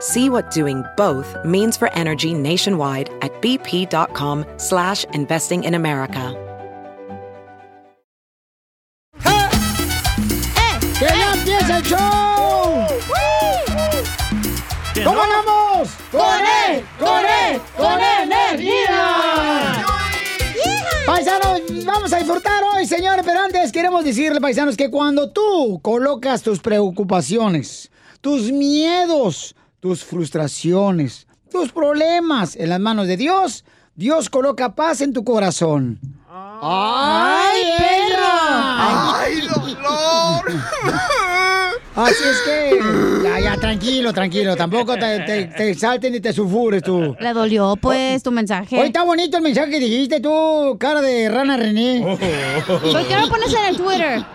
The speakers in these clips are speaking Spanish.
See what doing both means for energy nationwide at bp.com slash investing in America. ¡Que ya empieza el show! ¿Cómo andamos? ¡Con él! ¡Con él! ¡Con energía! Paisanos, vamos a disfrutar hoy, señores, pero antes queremos decirle, paisanos, que cuando tú colocas tus preocupaciones, tus miedos, tus frustraciones, tus problemas en las manos de Dios, Dios coloca paz en tu corazón. ¡Ay, perra! ¡Ay, dolor! Así es que, ya, ya, tranquilo, tranquilo. Tampoco te, te, te salten ni te sulfures tú. Le dolió, pues, tu mensaje. Hoy está bonito el mensaje que dijiste tú, cara de rana René. ¿Por qué no lo pones en el Twitter?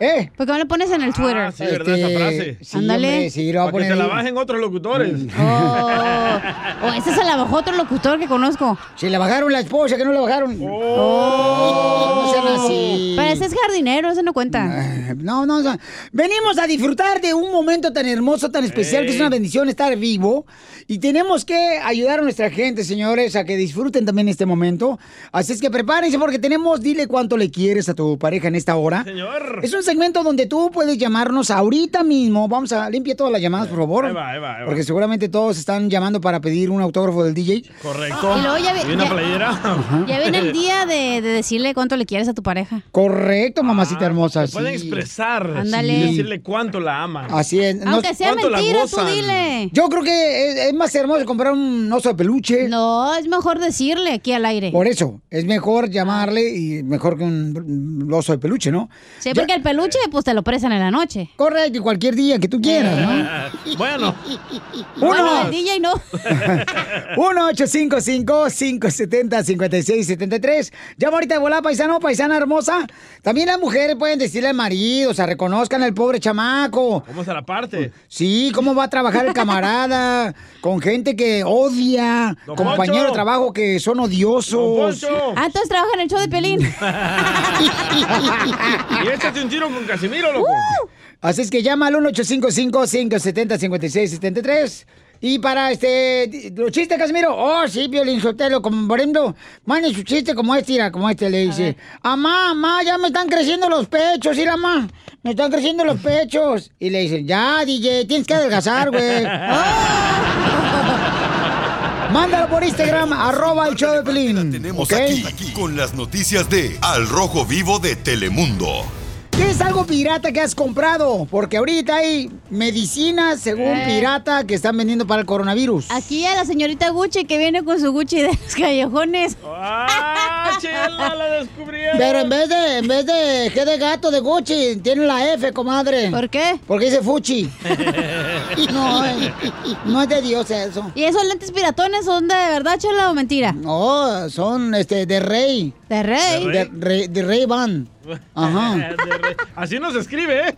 ¿Eh? ¿Por qué no lo pones en el Twitter? Ah, sí, ¿verdad? Esa frase. sí, Ándale. hombre, sí, lo voy a Para que poner se la bajen otros locutores. Oh, o ese se la bajó otro locutor que conozco. Si le bajaron la esposa, que no le bajaron. Oh. No sean así. Pero ese es jardinero, ese no cuenta. No, no, no. Venimos a disfrutar de un momento tan hermoso, tan especial, que es una bendición estar vivo. Y tenemos que ayudar a nuestra gente, señores, a que disfruten también este momento. Así es que prepárense porque tenemos, dile cuánto le quieres a tu pareja en esta hora. Señor. Es un segmento donde tú puedes llamarnos ahorita mismo. Vamos a limpiar todas las llamadas, por favor. Ahí va, ahí va, ahí va. Porque seguramente todos están llamando para pedir un autógrafo del DJ. Correcto. Y luego ya vi- ¿Y una ya- playera? Ya viene el día de, de decirle cuánto le quieres a tu pareja. Correcto, mamacita hermosa. Ah, Se pueden sí. expresar Ándale. y decirle cuánto la aman. Así es. No- Aunque sea ¿cuánto la mentira, tú dile. Yo creo que es, es más hermoso comprar un oso de peluche. No, es mejor decirle aquí al aire. Por eso, es mejor llamarle y mejor que un, un oso de peluche, ¿no? Sí, porque el peluche, pues te lo prestan en la noche. Correcto, y cualquier día que tú quieras, ¿no? bueno, Bueno, Uno, el DJ no. 1-855-570-5673. Llama ahorita de volada, paisano, paisana hermosa. También las mujeres pueden decirle al marido, o sea, reconozcan al pobre chamaco. ¿cómo se la parte? Sí, cómo va a trabajar el camarada con gente que odia, Don compañeros de trabajo que son odiosos. Ah, entonces trabaja en el show de Pelín. y échate un tiro con Casimiro, loco. Así es que llama al 1-855-570-5673. Y para este, los chistes, Casimiro. Oh, sí, Violín Sotelo, como por ejemplo, mande su chiste como este, mira, como este le dice. Amá, amá, ya me están creciendo los pechos, sí, amá. Me están creciendo los pechos. Y le dicen, ya, DJ, tienes que adelgazar, güey. Mándalo por Instagram, arroba el show de Pelín. Tenemos ¿ok? aquí, aquí con las noticias de Al Rojo Vivo de Telemundo. ¿Qué es algo pirata que has comprado? Porque ahorita hay medicinas, según Eh. pirata, que están vendiendo para el coronavirus. Aquí a la señorita Gucci que viene con su Gucci de los callejones. ¡Ah, chela, la descubrieron! Pero en vez de, en vez de G de gato de Gucci, tiene la F, comadre. ¿Por qué? Porque dice Fuchi. no, no es de Dios eso. ¿Y esos lentes piratones son de verdad, chela, o mentira? No, son este de rey. De rey. De, rey- de rey van. Ajá. De Así no se escribe, ¿eh?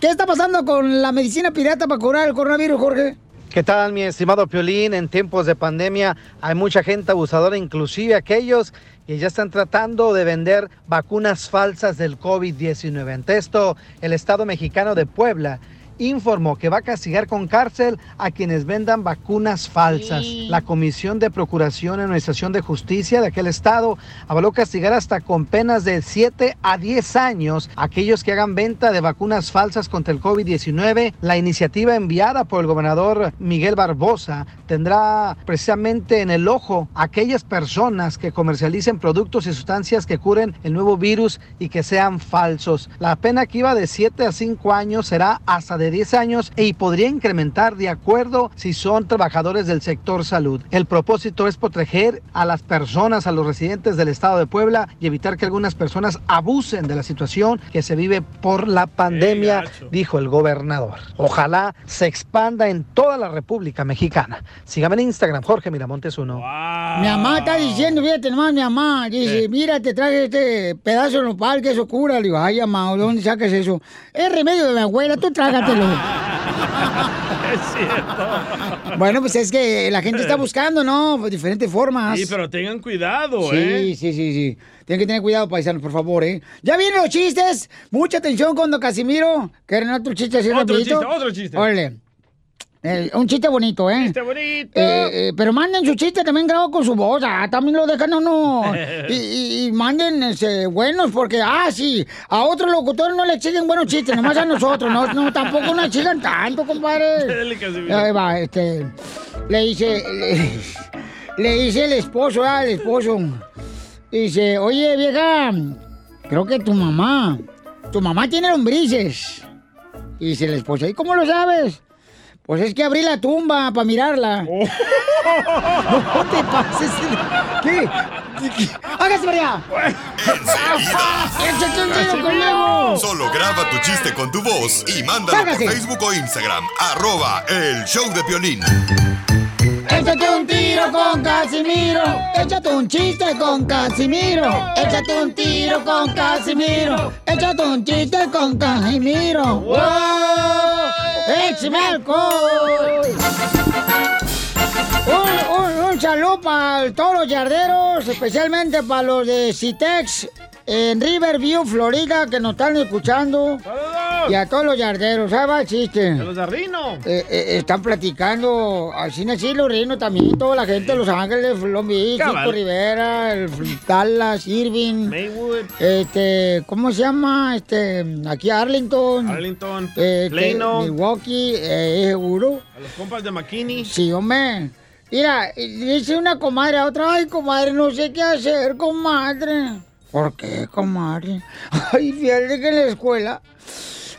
¿Qué está pasando con la medicina pirata para curar el coronavirus, Jorge? ¿Qué tal, mi estimado Piolín? En tiempos de pandemia hay mucha gente abusadora, inclusive aquellos que ya están tratando de vender vacunas falsas del COVID-19. Ante esto, el Estado mexicano de Puebla informó que va a castigar con cárcel a quienes vendan vacunas falsas. La Comisión de Procuración y Administración de Justicia de aquel estado avaló castigar hasta con penas de 7 a 10 años a aquellos que hagan venta de vacunas falsas contra el COVID-19. La iniciativa enviada por el gobernador Miguel Barbosa tendrá precisamente en el ojo a aquellas personas que comercialicen productos y sustancias que curen el nuevo virus y que sean falsos. La pena que iba de 7 a 5 años será hasta de 10 años y podría incrementar de acuerdo si son trabajadores del sector salud. El propósito es proteger a las personas, a los residentes del estado de Puebla y evitar que algunas personas abusen de la situación que se vive por la pandemia, dijo el gobernador. Ojalá se expanda en toda la República Mexicana. Sígame en Instagram, Jorge Miramontes uno. Mi mamá está diciendo, fíjate nomás, mi mamá, dice, mira, te traje este pedazo de nopal que eso cura. Le digo, ay, mamá, ¿de dónde sacas eso? Es remedio de mi abuela, tú Es cierto. bueno, pues es que la gente está buscando, ¿no? Pues diferentes formas. Sí, pero tengan cuidado, Sí, ¿eh? sí, sí, sí. Tienen que tener cuidado, paisanos, por favor, ¿eh? Ya vienen los chistes. Mucha atención con Don Casimiro. ¿Quieren otro chiste así Otro rapidito? chiste, otro chiste. Órale. Eh, un chiste bonito, ¿eh? Chiste bonito. Eh, eh, pero manden su chiste también grabado con su voz. Ah, también lo dejan uno. Y, y- y manden este, buenos, porque, ah, sí, a otros locutores no le exigen buenos chistes, nomás a nosotros. No, no tampoco nos exigan tanto, compadre. Ahí va, este. Le dice. Le, le dice el esposo, ah, el esposo. Dice, oye, vieja, creo que tu mamá. Tu mamá tiene lombrices. Y dice el esposo, ¿y cómo lo sabes? Pues es que abrí la tumba para mirarla. No te pases. ¿Qué? ¿Qué? ¡Hágase para allá! ¡Échate un tiro conmigo! Solo graba tu chiste con tu voz y mándalo Sácase. por Facebook o Instagram. Arroba el show de violín. Échate un tiro con Casimiro. Échate un chiste con Casimiro. Échate un tiro con Casimiro. Échate un chiste con Casimiro. ¡Wow! ¡Échame alcohol! Un, un, un saludo para todos los yarderos, especialmente para los de Citex en Riverview, Florida, que nos están escuchando. ¡Saludos! Y a todos los yarderos, ¿sabes el chiste? De los de Rino. Eh, eh, están platicando, así los reinos también, toda la gente de Los Ángeles, Long Beach. Chico Rivera, el Dallas, Irving, Maywood, este, ¿cómo se llama? Este, aquí Arlington, Arlington, este, Plano, Milwaukee, eh, ¿es seguro? a los compas de McKinney. Sí, hombre. Mira, dice una comadre a otra, ay, comadre, no sé qué hacer, comadre. ¿Por qué, comadre? Ay, fíjate que en la escuela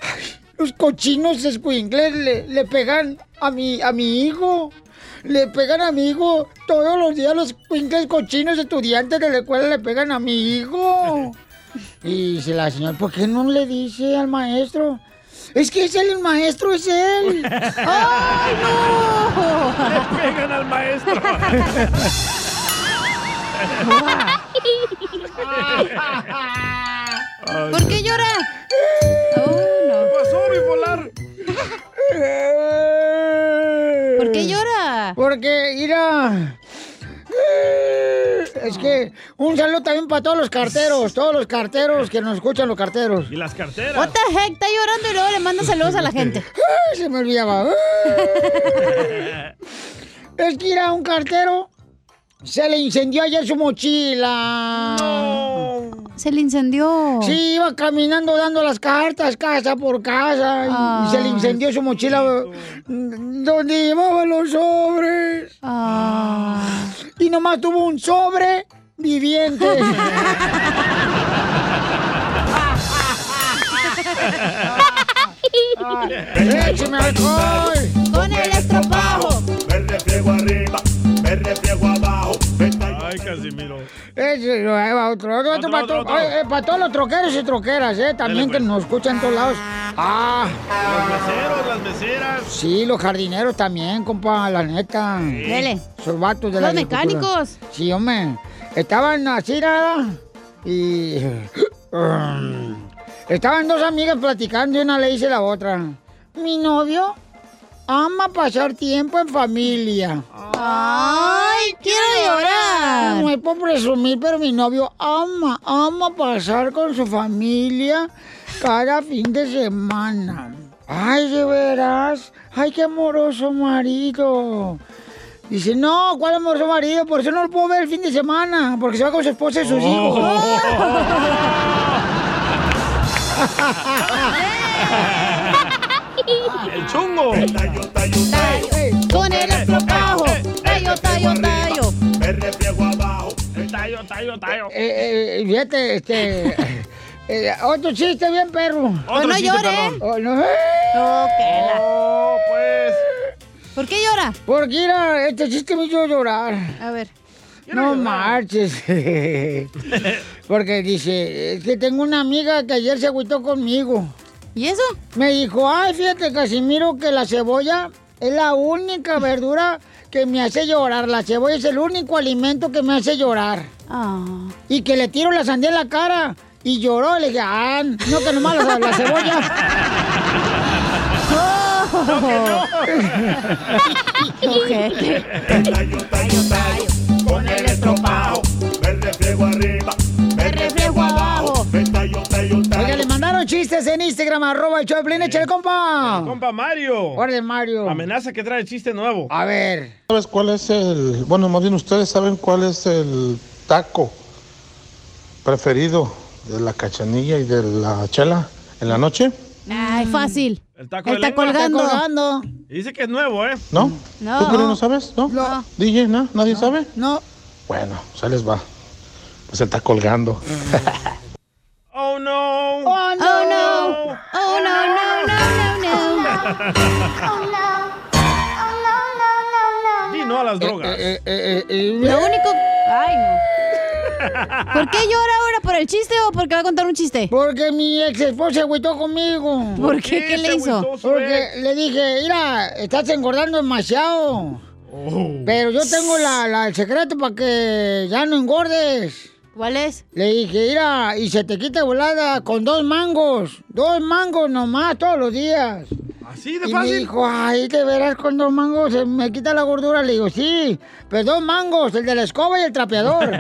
ay, los cochinos escuincles le, le pegan a mi, a mi hijo. Le pegan a mi hijo. Todos los días los escuincles cochinos estudiantes de la escuela le pegan a mi hijo. Y dice la señora, ¿por qué no le dice al maestro? Es que es él, el maestro es él. ¡Ay, no! Le pegan al maestro. ¿Por qué llora? Oh, ¿Qué pasó, bipolar? ¿Por qué llora? Porque, mira. Es que un saludo también para todos los carteros, todos los carteros que nos escuchan los carteros. ¿Y las carteras? What the heck? Está llorando y luego le manda saludos a la gente. Ay, se me olvidaba. Es que era un cartero. Se le incendió ayer su mochila. Se le incendió. Sí, iba caminando dando las cartas casa por casa y, y se le incendió su mochila donde llevaba los sobres. Nomás tuvo un sobre viviente. ¡Écheme alcohol! Con el estropajo. Me refriego arriba, me refriego abajo. Ay, Casimiro. Ese, ahí va otro, otro, Otro, para, otro, otro. eh, para todos los troqueros y troqueras, ¿eh? También que pues. nos escuchan en todos lados. Ah, Los meseros, las meseras. sí, los jardineros también, compa, la neta. Dele. Esos vatos de la Los mecánicos. Sí, hombre. Estaban así, nada. Y. Estaban dos amigas platicando y una le dice a la otra: Mi novio ama pasar tiempo en familia. Ay, quiero No llorar. es por presumir, pero mi novio ama, ama pasar con su familia cada fin de semana. Ay, de veras. Ay, qué amoroso marido. Dice, no, ¿cuál amoroso marido? Por eso no lo puedo ver el fin de semana, porque se va con su esposa y sus hijos. El chungo. Con el estropajo. Tallo, tallo, tallo. Me refriego abajo. Tallo, tallo, tallo. Eh, eh, fíjate, este... eh, otro chiste bien, perro. Pues no chiste, llore. perrón. Oh, no. No, que la- Oh, pues. ¿Por qué llora? Porque mira, este chiste me hizo llorar. A ver. No marches. Porque dice, es que tengo una amiga que ayer se agüitó conmigo. ¿Y eso? Me dijo, ay, fíjate, Casimiro, que la cebolla es la única verdura que me hace llorar. La cebolla es el único alimento que me hace llorar. Ah. Y que le tiro la sandía en la cara. Y lloró, le dije, ah, no que nomás la, la cebolla. Con el estropajo. Chistes en Instagram, arroba el Choplin, échale, compa. Compa Mario. Orden, Mario. Amenaza que trae chiste nuevo. A ver. ¿Sabes cuál es el, bueno, más bien ustedes saben cuál es el taco preferido de la cachanilla y de la chela en la noche? Ay, fácil. El taco de lengua. colgando. Está colgando. Dice que es nuevo, ¿eh? ¿No? No. ¿Tú, Piolín, no sabes? ¿No? No. DJ, ¿no? ¿Nadie sabe? No. Bueno, se les va. Pues él está colgando. Oh, no. Oh, no. Oh, no. Oh, no, no, no, no, no. Di no a las drogas. Eh, eh, eh, eh, Lo único... Ay, no. ¿Por qué llora ahora? ¿Por el chiste o porque va a contar un chiste? Porque mi ex esposa se agüitó conmigo. ¿Por qué? ¿Qué se le hizo? Porque ex? le dije, mira, estás engordando demasiado. Oh. Pero yo tengo la, la- el secreto para que ya no engordes. ¿Cuál es? Le dije, mira, y se te quita volada con dos mangos. Dos mangos nomás todos los días. Así de Y me fácil. dijo, ay, de veras con dos mangos se me quita la gordura. Le digo, sí, pero dos mangos, el de la escoba y el trapeador.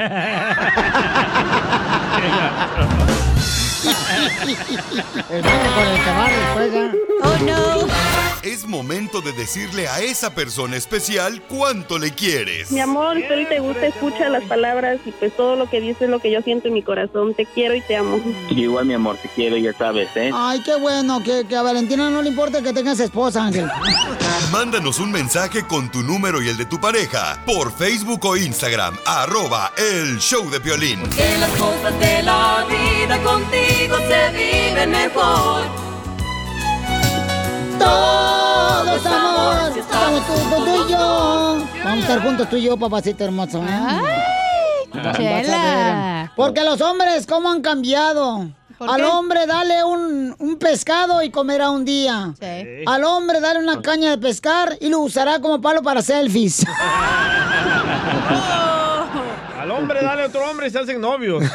el con el después, ¿eh? Oh, no. Es momento de decirle a esa persona especial cuánto le quieres. Mi amor, si hoy te gusta, escucha las palabras y pues todo lo que dices es lo que yo siento en mi corazón. Te quiero y te amo. Igual, mi amor, te quiero, ya sabes, ¿eh? Ay, qué bueno, que, que a Valentina no le importa que tengas esposa, Ángel. Mándanos un mensaje con tu número y el de tu pareja por Facebook o Instagram, arroba el show de Piolín. Que las cosas de la vida contigo se viven mejor. Todo es amor, estamos tú, tú y yo. Vamos a estar juntos tú y yo, papacito hermoso. ¿eh? Vas a Chela. Porque los hombres, ¿cómo han cambiado? ¿Por Al qué? hombre dale un, un pescado y comerá un día. Sí. Al hombre dale una caña de pescar y lo usará como palo para selfies. Al hombre dale otro hombre y se hacen novios.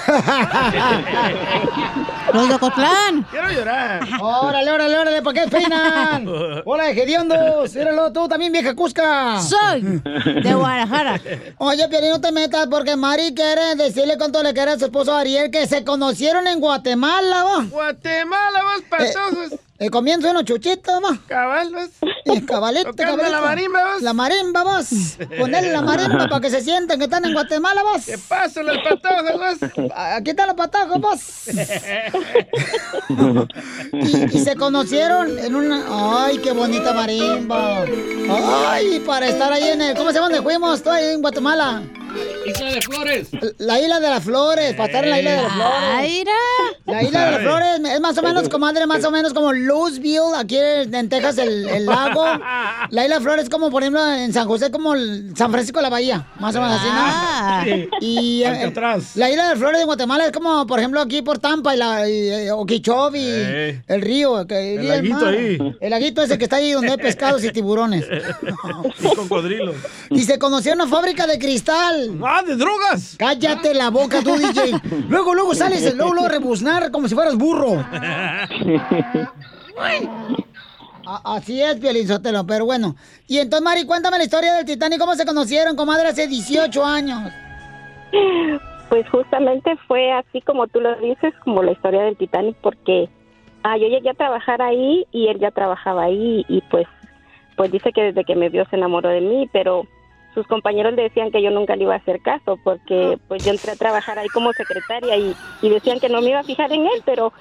Los de Ocotlán. Quiero llorar. órale, órale, órale, ¿para qué peinan? Hola, hediondos. Míralo tú también, vieja Cusca. Soy de Guadalajara. Oye, Piolín, no te metas porque Mari quiere decirle cuánto le quiere a su esposo Ariel que se conocieron en Guatemala, va. Guatemala, vos patosos. El comienzo unos chuchitos, va. Cabalos. Y cabalito, Tocando cabalito. la marimba, vos. La marimba, vos. Ponerle la marimba para que se sientan que están en Guatemala, vos. ¿Qué pasa, los patojos, vos? Aquí están los patajos, vos. Y, y se conocieron en una... ¡Ay, qué bonita marimba! ¡Ay, para estar ahí en el... ¿Cómo se llama donde fuimos? Estoy ahí en Guatemala. Isla de Flores. La isla de las flores, para estar en la isla de las flores. Ay, mira. La isla de las flores es más o menos, comadre, más o menos como Louisville, aquí en Texas, el, el lago. La isla de flores es como, por ejemplo, en San José, como el San Francisco de la Bahía. Más o menos así, ¿no? Ah. Sí. Y eh, la isla de Flores de Guatemala es como, por ejemplo, aquí por Tampa y la y, eh, Okeechobee, el río. que- El y laguito mar. ahí. El laguito ese que está ahí donde hay pescados y tiburones. Y cocodrilos. Y se conoció una fábrica de cristal. ¡Ah, de drogas! Cállate la boca tú, DJ. Luego, luego sales, luego, luego rebuznar como si fueras burro. A- Así es, Piolín Sotelo, pero bueno. Y entonces, Mari, cuéntame la historia del Titanic, cómo se conocieron, comadre, hace 18 años. Pues justamente fue así como tú lo dices, como la historia del Titanic, porque Ah, yo llegué a trabajar ahí y él ya trabajaba ahí y pues, pues dice que desde que me vio se enamoró de mí, pero sus compañeros le decían que yo nunca le iba a hacer caso porque pues yo entré a trabajar ahí como secretaria y, y decían que no me iba a fijar en él, pero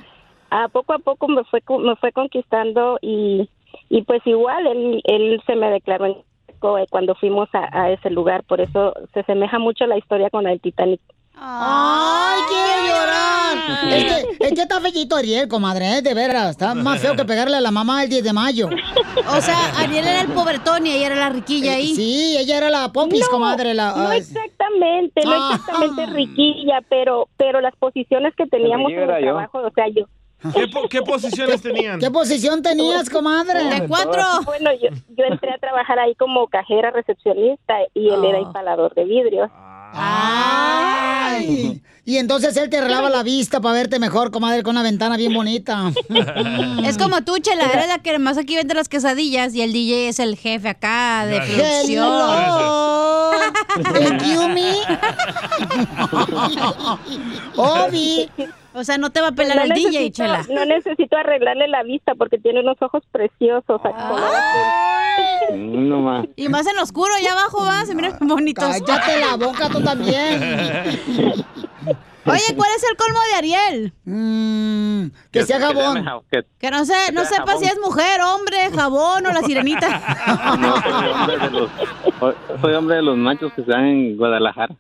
a poco a poco me fue me fue conquistando y, y pues igual él, él se me declaró en eh, cuando fuimos a, a ese lugar, por eso se asemeja mucho la historia con el Titanic. ¡Ay, quiero llorar! Es que, es que está fellito Ariel, comadre, ¿eh? de veras. Está más feo que pegarle a la mamá el 10 de mayo. O sea, Ariel era el pobretón y ella era la riquilla ahí. Sí, ella era la popis, No, comadre. La, no exactamente, no Ah. exactamente riquilla, pero pero las posiciones que teníamos en el yo. trabajo, o sea, yo ¿Qué, po- qué posiciones tenían? ¿Qué posición tenías, comadre? Bueno, yo, yo entré a trabajar ahí como cajera recepcionista y él Ah. era instalador de vidrios. Ay. Y entonces él te arreglaba la vista para verte mejor, comadre, con una ventana bien bonita. Es como tú, Chela, eres la que más aquí vende las quesadillas y el DJ es el jefe acá de producción. Hello. Excuse me. Obi. O sea, no te va a pelar No el DJ, necesito- Chela. No necesito arreglarle la vista porque tiene unos ojos preciosos. No más. Y más en oscuro, allá abajo va, se miran bonitos. Cállate la boca tú también. Oye, ¿cuál es el colmo de Ariel? Mm, que sea jabón. Que no sé, no Que sepa si es mujer, hombre, jabón o la sirenita. No, soy hombre de los, soy hombre de los machos que se dan en Guadalajara.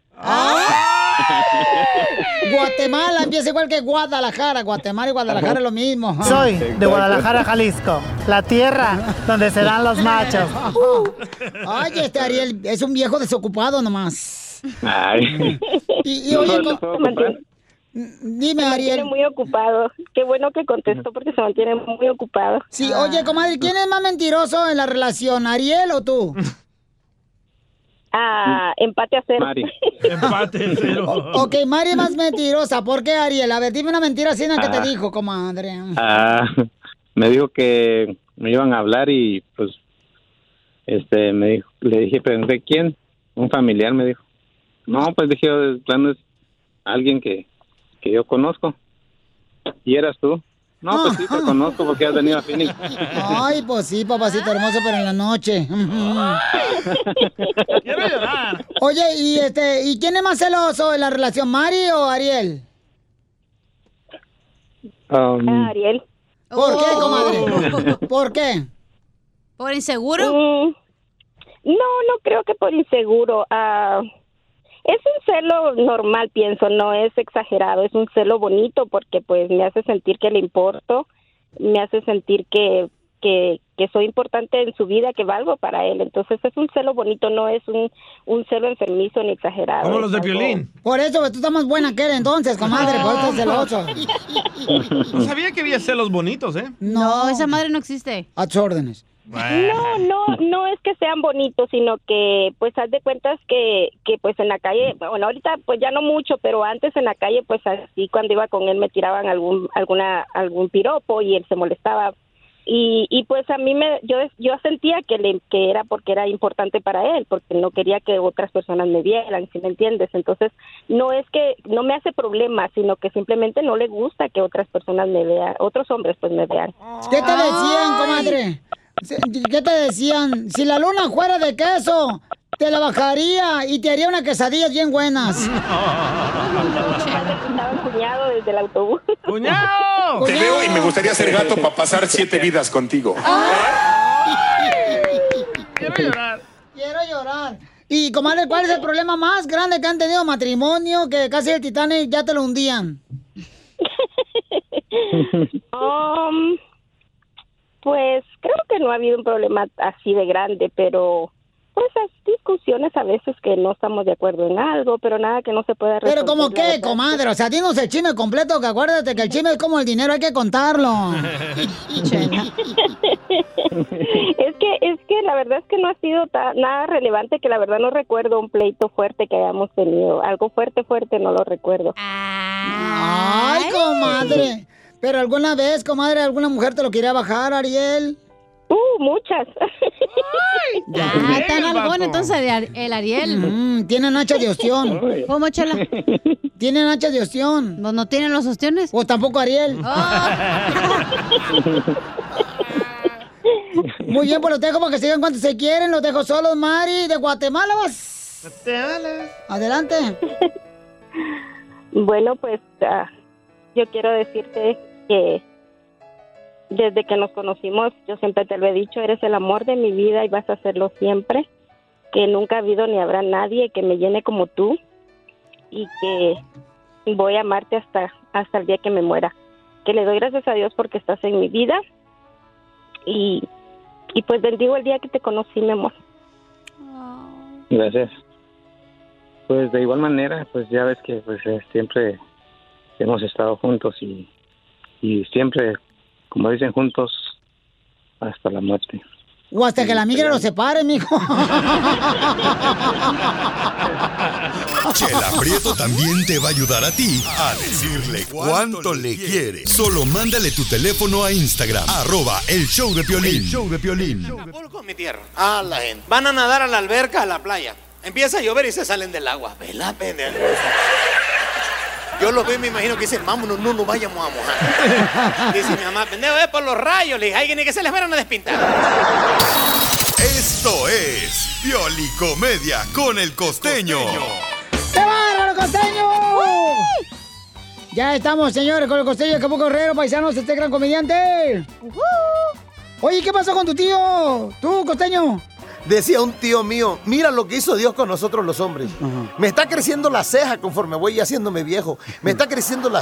Guatemala empieza igual que Guadalajara. Guatemala y Guadalajara es lo mismo. Soy de Guadalajara, Jalisco, la tierra donde se dan los machos. Ay, este Ariel es un viejo desocupado nomás. Ay. Y, y oye, No, comprar. dime, Se Ariel. mantiene muy ocupado. Qué bueno que contestó porque se mantiene muy ocupado. Sí, oye, comadre, ¿quién es más mentiroso en la relación, Ariel o tú? Ah, empate a cero. Mari. Empate cero. O- ok, Mari es más mentirosa. ¿Por qué, Ariel? A ver, dime una mentira así en la que te Ah. dijo, comadre. Ah, me dijo que me iban a hablar y pues este me dijo, le dije, pregunté quién, un familiar me dijo. No, pues dije, de plano es alguien que, que yo conozco. ¿Y eras tú? No, pues sí, te conozco porque has venido a Phoenix. Ay, pues sí, papacito hermoso, pero en la noche. Quiero llorar. Oye, y este, ¿y quién es más celoso en la relación, Mari o Ariel? Um, Ah, Ariel. ¿Por qué, Oh. comadre? ¿Por qué? ¿Por inseguro? No, no creo que por inseguro. Ah, es un celo normal, pienso, no es exagerado, es un celo bonito porque pues me hace sentir que le importo, me hace sentir que, que, que soy importante en su vida, que valgo para él. Entonces es un celo bonito, no es un, un celo enfermizo ni exagerado. Como los de Piolín. Por eso, pues, tú estás más buena que él entonces, comadre, por eso es celoso. No sabía que había celos bonitos, ¿eh? No, esa madre no existe. A tus órdenes. No, no, no es que sean bonitos, sino que pues haz de cuentas que, que pues en la calle, bueno, ahorita pues ya no mucho, pero antes en la calle pues así cuando iba con él me tiraban algún alguna algún piropo y él se molestaba. Y, y pues a mí me yo yo sentía que le que era porque era importante para él, porque no quería que otras personas me vieran, si me entiendes. Entonces, no es que no me hace problema, sino que simplemente no le gusta que otras personas me vean, otros hombres pues me vean. ¿Qué te decían, comadre? ¿Qué te decían? Si la luna fuera de queso, te la bajaría y te haría unas quesadillas bien buenas. Cuñado desde el autobús. ¡Cuñado! Te veo y me gustaría ser gato para pasar siete vidas contigo. Quiero llorar. Quiero llorar. Y, comadre, ¿cuál es el problema más grande que han tenido matrimonio que casi el Titanic ya te lo hundían? Um, pues creo que no ha habido un problema así de grande, pero pues hay discusiones a veces que no estamos de acuerdo en algo, pero nada que no se pueda resolver. Pero como qué, comadre, o sea, dinos el chisme completo, que acuérdate que el chisme es como el dinero, hay que contarlo. es que es que la verdad es que no ha sido ta- nada relevante, que la verdad no recuerdo un pleito fuerte que hayamos tenido, algo fuerte fuerte no lo recuerdo. Ay, comadre. Pero alguna vez, comadre, alguna mujer te lo quería bajar, Ariel. Uh, muchas. Ah, está en algón entonces el Ar- el Ariel. Mm, tienen hacha de ostión. ¿Cómo, Chela? Tienen hacha de ostión. ¿No, no tienen los ostiones? O tampoco Ariel. Muy bien, pues los dejo para que sigan cuando se quieren. Los dejo solos, Mari, de Guatemala. Vas. Adelante. Bueno, pues ah, yo quiero decirte que desde que nos conocimos, yo siempre te lo he dicho, eres el amor de mi vida y vas a serlo siempre. Que nunca ha habido ni habrá nadie que me llene como tú y que voy a amarte hasta, hasta el día que me muera. Que le doy gracias a Dios porque estás en mi vida y, y pues bendigo el día que te conocí, mi amor. Gracias. Pues de igual manera, pues ya ves que pues eh, siempre hemos estado juntos y, y siempre, como dicen, juntos hasta la muerte. O hasta que la migra lo separe, mijo. Chela Prieto también te va a ayudar a ti a decirle cuánto le quiere. Solo mándale tu teléfono a Instagram, arroba el show de Piolín. show de Piolín. con mi tierra. Ah, la gente. Van a nadar a la alberca, a la playa. Empieza a llover y se salen del agua. Vela, pendejo. Yo los veo y me imagino que dicen, vámonos, no nos vayamos a mojar. Dice mi mamá, pendejo, es por los rayos. Le dije, alguien que se les fueron a despintar. Esto es Piolicomedia con el costeño. ¡Qué bárbaro, costeño! Ya estamos, señores, con el costeño de Acapulco Guerrero, paisanos, este gran comediante. Oye, ¿qué pasó con tu tío? ¿Tú, costeño? Decía un tío mío, mira lo que hizo Dios con nosotros los hombres. Me está creciendo la ceja conforme voy haciéndome viejo. Me está creciendo la-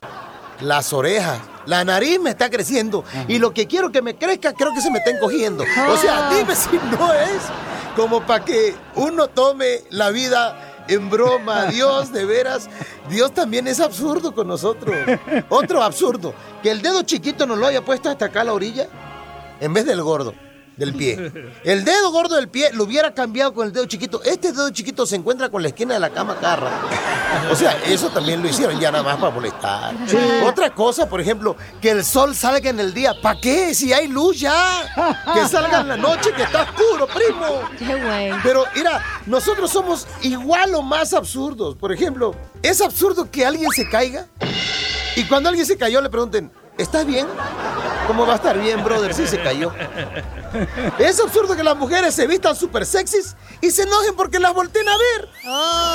las orejas. La nariz me está creciendo. Y lo que quiero que me crezca, creo que se me está encogiendo. O sea, dime si no es como para que uno tome la vida en broma. Dios, de veras, Dios también es absurdo con nosotros. Otro absurdo, que el dedo chiquito nos lo haya puesto hasta acá a la orilla en vez del gordo del pie. El dedo gordo del pie lo hubiera cambiado con el dedo chiquito. Este dedo chiquito se encuentra con la esquina de la cama cada rato. O sea, eso también lo hicieron ya nada más para molestar. Sí. Otra cosa, por ejemplo, que el sol salga en el día. ¿Para qué? Si hay luz ya. Que salga en la noche, que está oscuro, primo. Pero mira, nosotros somos igual o más absurdos. Por ejemplo, es absurdo que alguien se caiga y cuando alguien se cayó le pregunten, ¿estás bien? ¿Cómo va a estar bien, brother, si se cayó? Es absurdo que las mujeres se vistan súper sexys y se enojen porque las volteen a ver.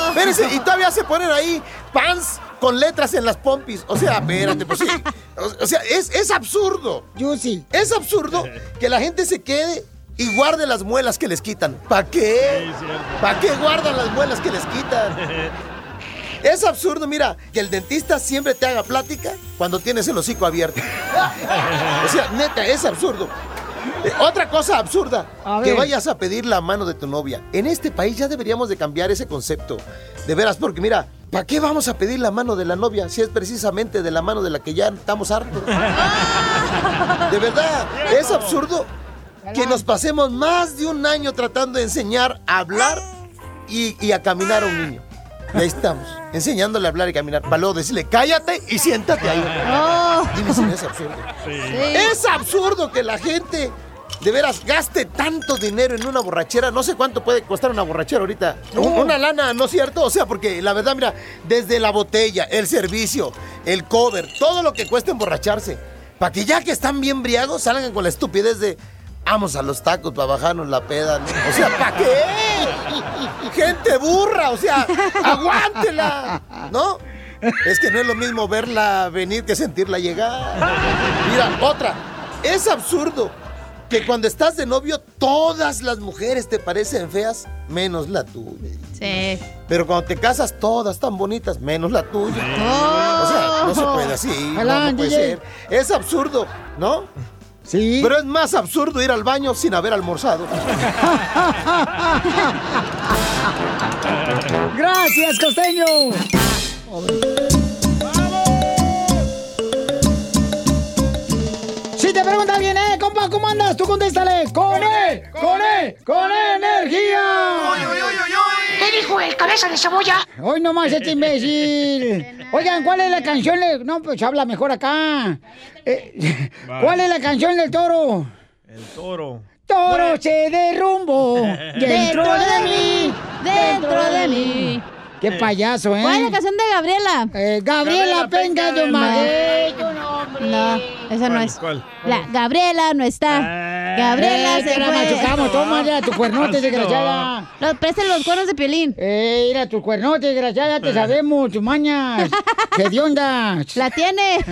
Espérense, y todavía se ponen ahí pants con letras en las pompis. O sea, espérate, pues sí. O, o sea, es, es absurdo. Yo sí. Es absurdo que la gente se quede y guarde las muelas que les quitan. ¿Para qué? ¿Para qué guardan las muelas que les quitan? Es absurdo, mira, que el dentista siempre te haga plática cuando tienes el hocico abierto. O sea, neta, es absurdo. Eh, otra cosa absurda, que vayas a pedir la mano de tu novia. En este país ya deberíamos de cambiar ese concepto. De veras, porque mira, ¿para qué vamos a pedir la mano de la novia si es precisamente de la mano de la que ya estamos hartos? De verdad, es absurdo que nos pasemos más de un año tratando de enseñar a hablar y, y a caminar a un niño. Y ahí estamos, enseñándole a hablar y caminar. Para luego decirle, cállate y siéntate ahí. Dime si no es absurdo. Es absurdo que la gente de veras gaste tanto dinero en una borrachera. No sé cuánto puede costar una borrachera ahorita. Un- Una lana, ¿no es cierto? O sea, porque la verdad, mira, desde la botella, el servicio, el cover, todo lo que cuesta emborracharse. Para que ya que están bien briagos salgan con la estupidez de vamos a los tacos para bajarnos la peda. ¿no? O sea, ¿para qué? Gente burra, o sea, aguántela, ¿no? Es que no es lo mismo verla venir que sentirla llegar. Mira, otra. Es absurdo que cuando estás de novio todas las mujeres te parecen feas, menos la tuya. Sí. Pero cuando te casas todas tan bonitas, menos la tuya. O sea, no se puede así. no, no puede ser. Es absurdo, ¿no? Sí. Pero es más absurdo ir al baño sin haber almorzado. Gracias, costeño. Si te pregunta alguien, eh, compa, ¿cómo andas? Tú contéstale, con E, con E, con E energía. ¿Qué dijo el cabeza de cebolla? Hoy nomás este imbécil. Oigan, ¿cuál es la canción? de- No, pues habla mejor acá. Eh, ¿Cuál es la canción del toro? El toro. Todo se derrumbó dentro de mí. Dentro de mí. Qué payaso, ¿eh? ¿Cuál es la canción de Gabriela? Eh, Gabriela Penca de Maguey. No, esa no es. ¿Cuál? La Gabriela no está. Gabriela Eh, se la fue. machucamos, tómale a tu cuernote, no. desgraciada. Los, presten los cuernos de piolín. Eh, mira, tu cuernote, desgraciada, te sabemos, tus mañas. ¡Hediondas! La tiene.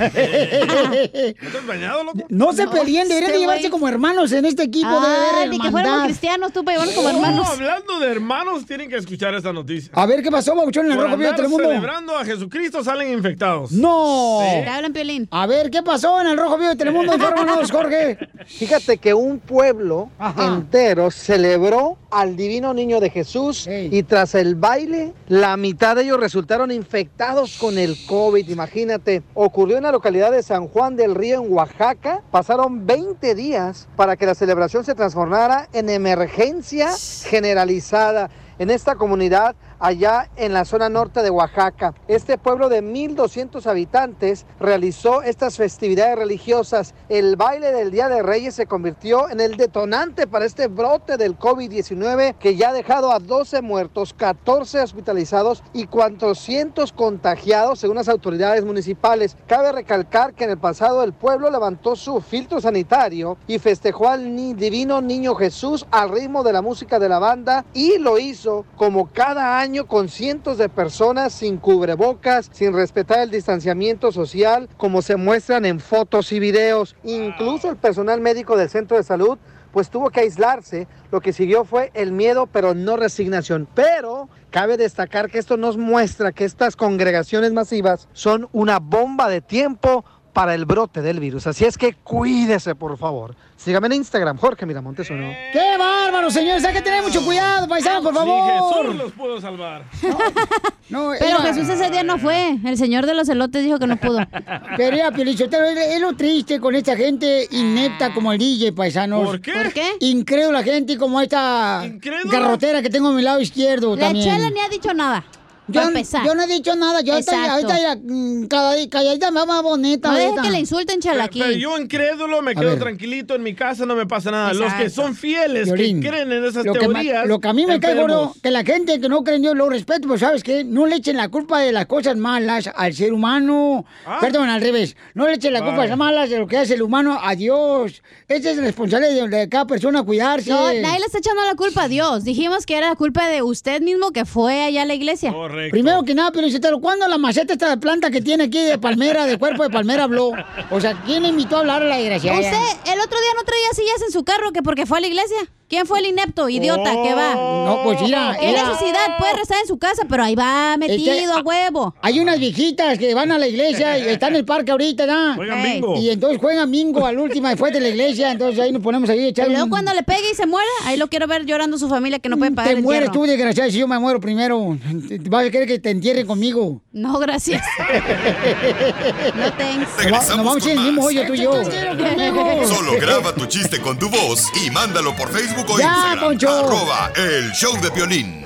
¿No te has bañado, loco? No se peleen, deberían de este llevarse güey. como hermanos en este equipo de Ah, ver ni que fuéramos cristianos, tú para llevarnos como hermanos. hablando de hermanos, tienen que escuchar esta noticia. A ver, ¿qué pasó, Babuchón, en el Por Rojo Vivo de Telemundo? celebrando a Jesucristo salen infectados. ¡No! Te hablan piolín. A ver, ¿qué pasó en el Rojo Vivo de Telemundo? Infórmanos, Jorge. Fíjate que un pueblo Ajá. entero celebró al divino niño de Jesús Ey. y tras el baile, la mitad de ellos resultaron infectados con el COVID. Imagínate, ocurrió en la localidad de San Juan del Río, en Oaxaca. Pasaron 20 días para que la celebración se transformara en emergencia generalizada en esta comunidad allá en la zona norte de Oaxaca. Este pueblo de 1.200 habitantes realizó estas festividades religiosas. El baile del Día de Reyes se convirtió en el detonante para este brote del COVID-19 que ya ha dejado a 12 muertos, 14 hospitalizados y 400 contagiados según las autoridades municipales. Cabe recalcar que en el pasado el pueblo levantó su filtro sanitario y festejó al divino niño Jesús al ritmo de la música de la banda y lo hizo como cada año con cientos de personas sin cubrebocas, sin respetar el distanciamiento social, como se muestran en fotos y videos. Incluso el personal médico del centro de salud pues tuvo que aislarse. Lo que siguió fue el miedo, pero no resignación. Pero cabe destacar que esto nos muestra que estas congregaciones masivas son una bomba de tiempo para el brote del virus. Así es que cuídese, por favor. Sígame en Instagram, Jorge Miramontes uno. ¡Qué bárbaro, señores! Hay que tener mucho cuidado, paisano, por Ni Jesús favor. los pudo salvar. No, Pero era- Jesús ese día no fue. El señor de los elotes dijo que no pudo. Pero ya, es, lo triste con esta gente inepta como el DJ, paisanos. ¿Por qué? ¿Por qué? Incrédula gente como esta ¿Incrédula? garrotera que tengo a mi lado izquierdo La también. chela ni ha dicho nada. Yo, no he dicho nada, yo ahorita, Exacto. ahorita ya, mm, calladi- calladita me va más bonita. No deje ahorita. que le insulten, chela, aquí. Pero yo incrédulo me A quedo ver. tranquilito en mi casa, no me pasa nada. Los que son fieles, Violín, que creen en esas lo que, teorías. lo que a mí me cae gordo, que la gente que no cree en Dios lo respeto, pues sabes qué, no le echen la culpa de las cosas malas al ser humano. Ah. Perdón, al revés. No le echen la culpa de las malas de lo que hace el humano a Dios. Esa es responsable de, de cada persona cuidarse. No, nadie le está echando la culpa a Dios. Dijimos que era la culpa de usted mismo que fue allá a la iglesia. Correcto. Primero que nada, pero ¿cuándo la maceta esta planta que tiene aquí de palmera, de cuerpo de palmera, habló? O sea, ¿quién le invitó a hablar a la desgraciada? Usted el otro día no traía sillas en su carro que porque fue a la iglesia. ¿Quién fue el inepto, idiota, que va? No, pues mira, ¿Qué mira. necesidad? Puede rezar en su casa, pero ahí va metido Este, a huevo. Hay unas viejitas que van a la iglesia y están en el parque ahorita, ¿no? Juegan bingo. Y entonces juegan bingo al último después de la iglesia, entonces ahí nos ponemos ahí a Y luego un- cuando le pegue y se muera, ahí lo quiero ver llorando su familia que no pueden pagar Te el mueres tú, desgraciado, si yo me muero primero. ¿Vas a querer que te entierren conmigo? No, gracias. no thanks. Nos, vamos a ir en el mismo hoyo tú y yo. Solo graba tu chiste con tu voz y mándalo por Facebook o Ya, Instagram. Poncho. Arroba el show de violín.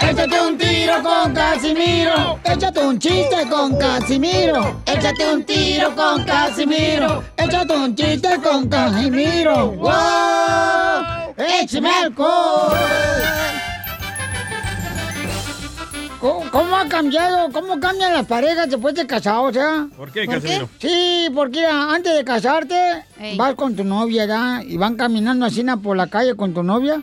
Échate un tiro con Casimiro. Échate un chiste con Casimiro. Échate un tiro con Casimiro. Échate un chiste con Casimiro. ¡Wow! ¡Échame alcohol! ¿Cómo, cómo ha cambiado? ¿Cómo cambian las parejas después de casados, eh? ¿Por qué, ¿Por Casimiro? Sí, porque antes de casarte, Ey. vas con tu novia, ¿verdad? Y van caminando así na, por la calle con tu novia.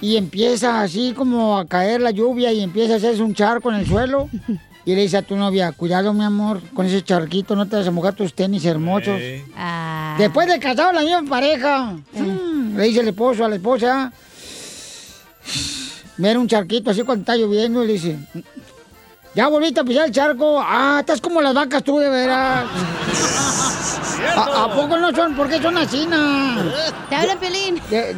Y empieza así como a caer la lluvia y empieza a hacerse un charco en el suelo. Y le dice a tu novia, cuidado mi amor, con ese charquito no te vas a mojar tus tenis hermosos. Ah. Después de casado la misma pareja, mm, le dice el esposo a la esposa, mira un charquito así cuando está lloviendo y le dice, ya volviste a pisar el charco, ah, estás como las vacas tú de veras. ¿A, a poco no son? ¿Por qué son así? Te habla Pelín. De-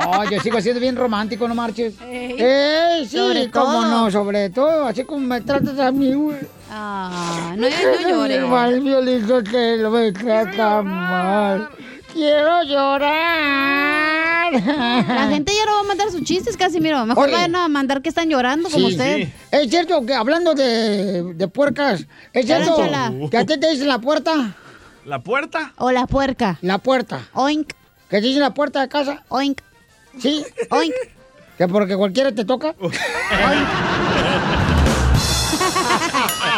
No, yo sigo siendo bien romántico, no marches. Ey. ¡Ey, sí! Sobre cómo todo. no, sobre todo, así como me tratas a mí, güey. Ah, no, no llores. Mal violito te lo me trata mal. Quiero llorar. La gente ya no va a mandar sus chistes, Casimiro. Mejor Oye. vayan a mandar que están llorando como Sí, usted. sí. Es cierto que hablando de, de puercas, es cierto que a ti te dicen la puerta. ¿La puerta? O la puerca. La puerta. Oink. ¿Qué dice la puerta de casa? Oink. Sí. Oink. Que porque cualquiera te toca.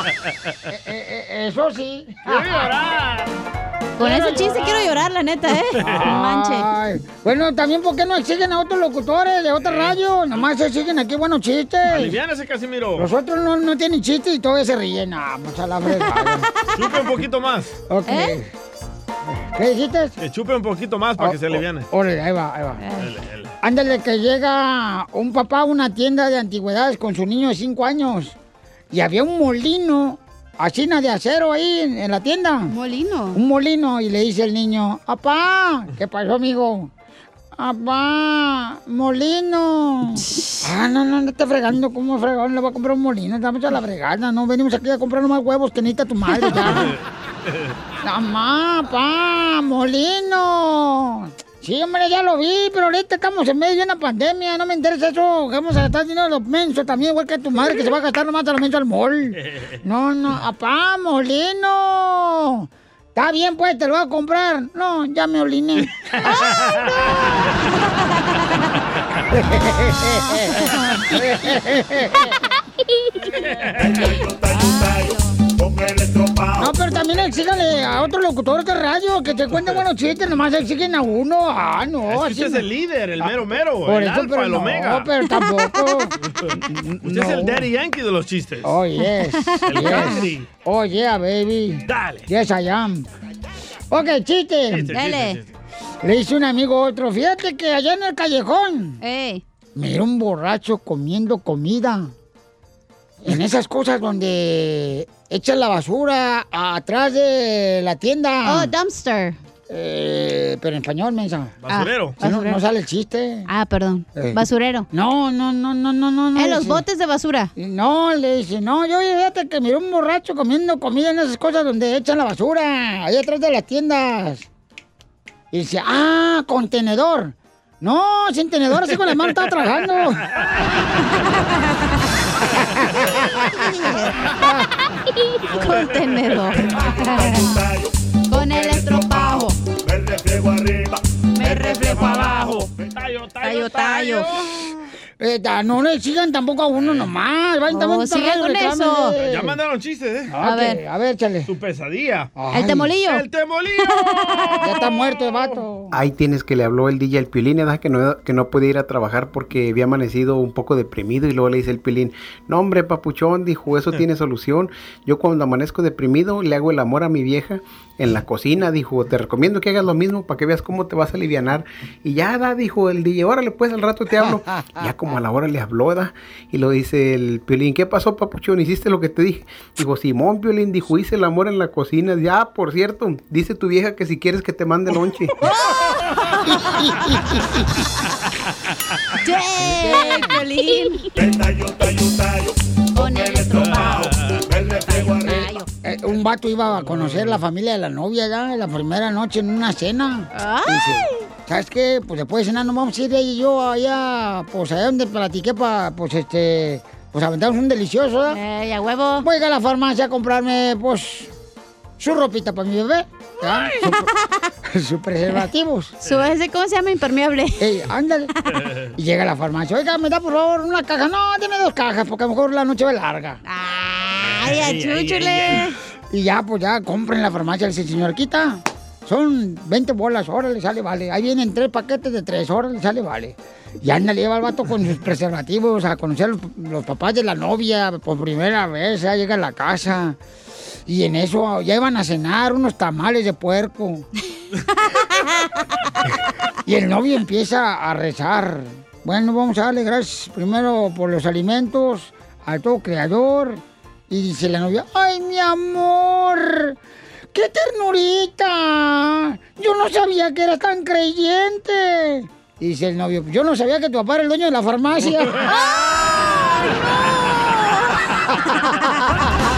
Eh, eh, eh, Eso sí. Quiero llorar. Con ese chiste quiero llorar, la neta, ¿eh? No manche. Ay, Bueno, también, ¿por qué no exigen a otros locutores de otra radio? Nomás exigen aquí buenos chistes. Aliviánese, Casimiro. Los otros no, no tienen chistes y todavía se ríen. Ah, mucha la fregada. Chupe un poquito más. Ok. ¿Qué dijiste? Que chupe un poquito más para que se aliviane. Órale, ahí va, ahí va. Dele. Ándale, que llega un papá a una tienda de antigüedades con su niño de 5 años. Y había un molino, asina de acero ahí en, en la tienda. ¿Un molino? Un molino. Y le dice el niño, ¡Apá! ¿Qué pasó, amigo? ¡Apá! ¡Molino! ah, no, no, no te fregando. ¿Cómo fregando le va a comprar un molino? Estamos a la fregada. No, venimos aquí a comprar más huevos que necesita tu madre ya. ¡Mamá, pa! ¡Molino! Sí, hombre, ya lo vi, pero ahorita estamos en medio de una pandemia, no me interesa eso. Vamos a gastar dinero de los mensos también, igual que tu madre, que se va a gastar nomás a los mensos al mall. No, no, apá, molino. Está bien, pues, te lo voy a comprar. No, ya me oliné. No, pero también exíganle a otro locutor de radio que te cuente buenos chistes, nomás exigen a uno. Ah, no. Es que usted es el líder, el mero mero, Por el eso, alfa, pero el no, omega. pero tampoco. Usted es el daddy yankee de los chistes. Oh, yes. El yes. country. Oh, yeah, baby. Dale. Yes, I am. Ok, chiste. Chiste, Dale. chiste, Le dice un amigo a otro, fíjate que allá en el callejón, mira un borracho comiendo comida. En esas cosas donde echan la basura atrás de la tienda. Oh, dumpster. Eh, pero en español, mensa. Basurero. Si no, Basurero. no sale el chiste. Ah, perdón. Eh. Basurero. No, no, no, no, no, no. En los dice. botes de basura. No, le dice, no, yo fíjate que miré un borracho comiendo comida en esas cosas donde echan la basura, ahí atrás de las tiendas. Y dice, ah, contenedor. No, sin tenedor, así con la mano estaba trabajando. Contenedor. Con el estropajo. Me reflejo arriba. Me reflejo abajo. Tallo, Tallo, tallo. Eh, ta- no le sigan tampoco a uno nomás. Vayan Oh, también con eso. eh. Ya mandaron chistes, ¿eh? A ver. A ver, échale. Tu pesadilla. Ay. temolillo. El temolillo. Ya está muerto el vato. Ahí tienes que le habló el DJ al Piolín, ¿verdad? Que no, que no podía ir a trabajar porque había amanecido un poco deprimido y luego le dice el Piolín, no hombre, papuchón, dijo, eso tiene solución. Yo cuando amanezco deprimido le hago el amor a mi vieja en la cocina, dijo, te recomiendo que hagas lo mismo para que veas cómo te vas a alivianar. Y ya da, dijo el DJ, órale pues al rato te hablo. ya como a la hora le habló, ¿verdad? Y lo dice el Piolín, ¿qué pasó, papuchón? ¿Hiciste lo que te dije? Dijo, Simón Piolín, dijo, hice el amor en la cocina. Ya, por cierto, dice tu vieja que si quieres que te mande lonche. ¡Yay, Piolín! Un vato iba a conocer la familia de la novia ya la primera noche en una cena. Y dice, ¿sabes qué? Pues después de cenar nos vamos a ir ella y yo allá, pues allá donde platiqué para, pues este, pues aventamos un delicioso, ¿verdad? Eh, a huevo. Voy a ir a la farmacia a comprarme, pues, su ropita para mi bebé. ¿Ya? Su, su preservativos. Su ese, ¿cómo se llama? Impermeable. Ey, ándale. Y llega a la farmacia. Oiga, ¿me da por favor una caja? No, deme dos cajas, porque a lo mejor la noche va larga. Ay, achúchule. Y ya, pues ya, compren en la farmacia. Le dice, señor, quita. Son 20 bolas, órale, sale, vale. Ahí vienen tres paquetes de tres, órale, sale, vale. Y anda, le lleva al vato con sus preservativos a conocer los, los papás de la novia por primera vez. Ya llega a la casa. Y en eso ya iban a cenar unos tamales de puerco. y el novio empieza a rezar. Bueno, vamos a darle gracias primero por los alimentos al todo creador. Y dice la novia, ¡ay, mi amor! ¡Qué ternurita! Yo no sabía que eras tan creyente. Y dice el novio, yo no sabía que tu papá era el dueño de la farmacia.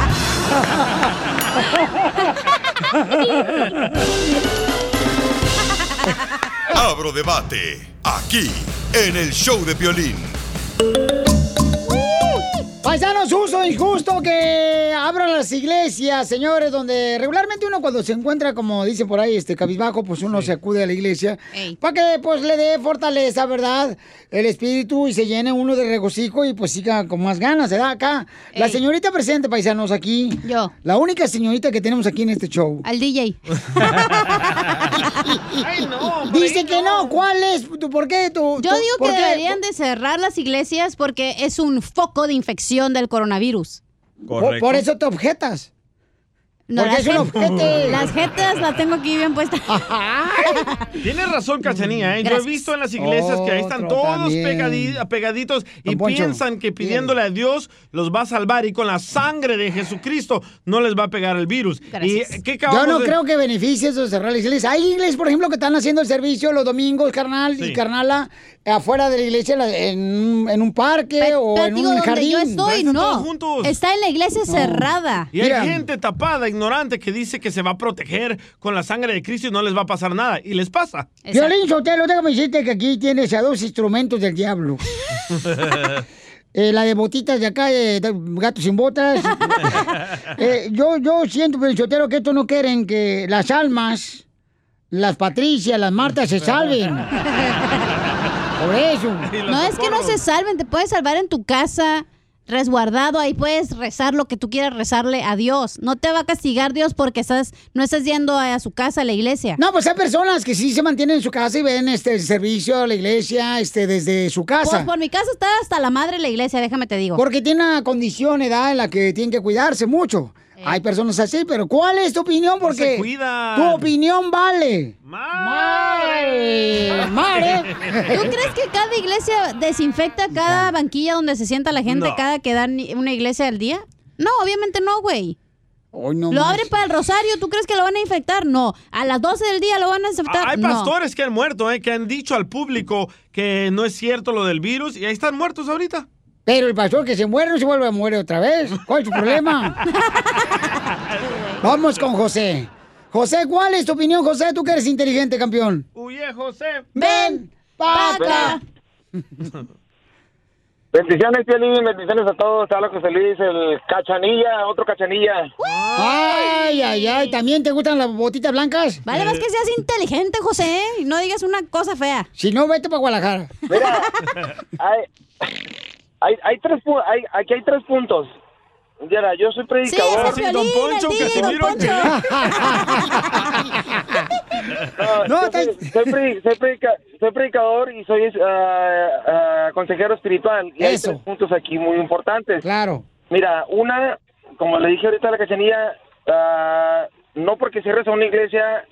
Abro debate aquí en el show de violín. Paisanos, uso injusto que abran las iglesias, señores, donde regularmente uno cuando se encuentra, como dicen por ahí, este cabizbajo, pues uno se acude a la iglesia para que pues le dé fortaleza, ¿verdad? El espíritu y se llene uno de regocijo y pues siga con más ganas, ¿verdad? Acá, la señorita presente, paisanos, aquí. Yo. La única señorita que tenemos aquí en este show. Al DJ. Dice que no. ¿Cuál es? ¿Tu, ¿Por qué? Yo digo ¿por que qué? deberían de cerrar las iglesias porque es un foco de infección del coronavirus. Por, por eso te objetas. No, Porque las es. Las jetas las tengo aquí bien puestas. Tienes razón, Cachanía. ¿eh? Yo he visto en las iglesias que ahí están Otro todos pegadi- pegaditos y Poncho. piensan que pidiéndole a Dios los va a salvar y con la sangre de Jesucristo no les va a pegar el virus. Gracias. ¿Y qué Yo no de- creo que beneficie eso de cerrar la iglesia. Hay iglesias, por ejemplo, que están haciendo el servicio los domingos, carnal y Sí. carnala, afuera de la iglesia, en, en un parque o Pero en digo, un donde jardín. yo estoy, no. Está en la iglesia cerrada. Y hay gente tapada, ignorante, que dice que se va a proteger con la sangre de Cristo y no les va a pasar nada. Y les pasa. Violín Sotelo, déjame decirte que aquí tienes a dos instrumentos del diablo. Eh, la de botitas de acá, de gatos sin botas. Eh, yo, yo siento, Sotelo, que esto no quieren que las almas, las Patricias, las Martas se salven. Por eso. No es que no se salven, te puedes salvar en tu casa, resguardado, ahí puedes rezar lo que tú quieras rezarle a Dios. No te va a castigar Dios porque estás, no estás yendo a su casa, a la iglesia. No, pues hay personas que sí se mantienen en su casa y ven este el servicio a la iglesia este, desde su casa. Pues por mi casa está hasta la madre la iglesia, déjame te digo. Porque tiene una condición, edad en la que tienen que cuidarse mucho. Hay personas así, pero ¿cuál es tu opinión? Porque se cuidan. tu opinión vale. ¡Mare! ¡Mare! ¿Tú crees que cada iglesia desinfecta cada banquilla donde se sienta la gente No. cada que dan una iglesia al día? No, obviamente no, güey. no lo más. abren para el rosario, ¿tú crees que lo van a infectar? No. A las 12 del día lo van a desinfectar. Hay no. pastores que han muerto, ¿eh? que han dicho al público que no es cierto lo del virus y ahí están muertos ahorita. Pero el pastor que se muere no se vuelve a morir otra vez. ¿Cuál es su problema? Vamos con José. José, ¿cuál es tu opinión, José? Tú que eres inteligente, campeón. Huye, José. Ven, paca. Bendiciones, Piolín, bendiciones a todos. Te habla José Luis, el cachanilla, otro cachanilla. Ay, ay, ay. ¿También te gustan las botitas blancas? Vale, más que seas inteligente, José, y no digas una cosa fea. Si no, vete para Guadalajara. Mira, hay, hay, hay tres, pu- hay, aquí hay tres puntos. Mira, yo soy predicador. Piolín, Don Poncho, el DJ, Don Poncho. No, yo soy, soy predi- soy predica- soy predicador y soy ah, ah, consejero espiritual. Y hay Eso. tres puntos aquí muy importantes. Claro. Mira, una, como le dije ahorita a la cachanilla, ah, no porque cierres a una iglesia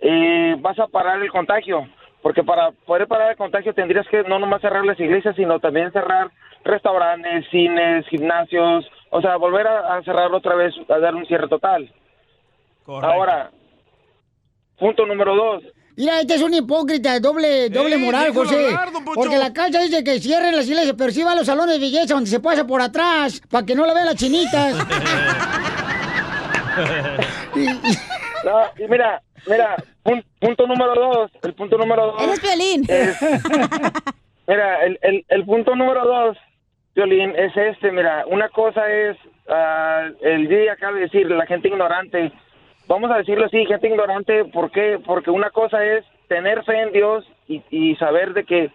eh, vas a parar el contagio. Porque para poder parar el contagio tendrías que no nomás cerrar las iglesias, sino también cerrar restaurantes, cines, gimnasios, o sea, volver a, a cerrar otra vez, a dar un cierre total. Ahora, punto número dos. Mira, este es un hipócrita, doble, doble Ey, moral, José. hablar. Porque la cacha dice que cierren las iglesias, pero sí va a los salones de belleza donde se pasa por atrás, para que no la vean las chinitas. No, y mira, mira, pun- punto número dos, el punto número dos. Eres Piolín. es- mira, el, el, el punto número dos, Violín, es este, mira, una cosa es, ah, el día acaba de decir, la gente ignorante, vamos a decirlo así, gente ignorante, ¿por qué? Porque una cosa es tener fe en Dios y, y saber de que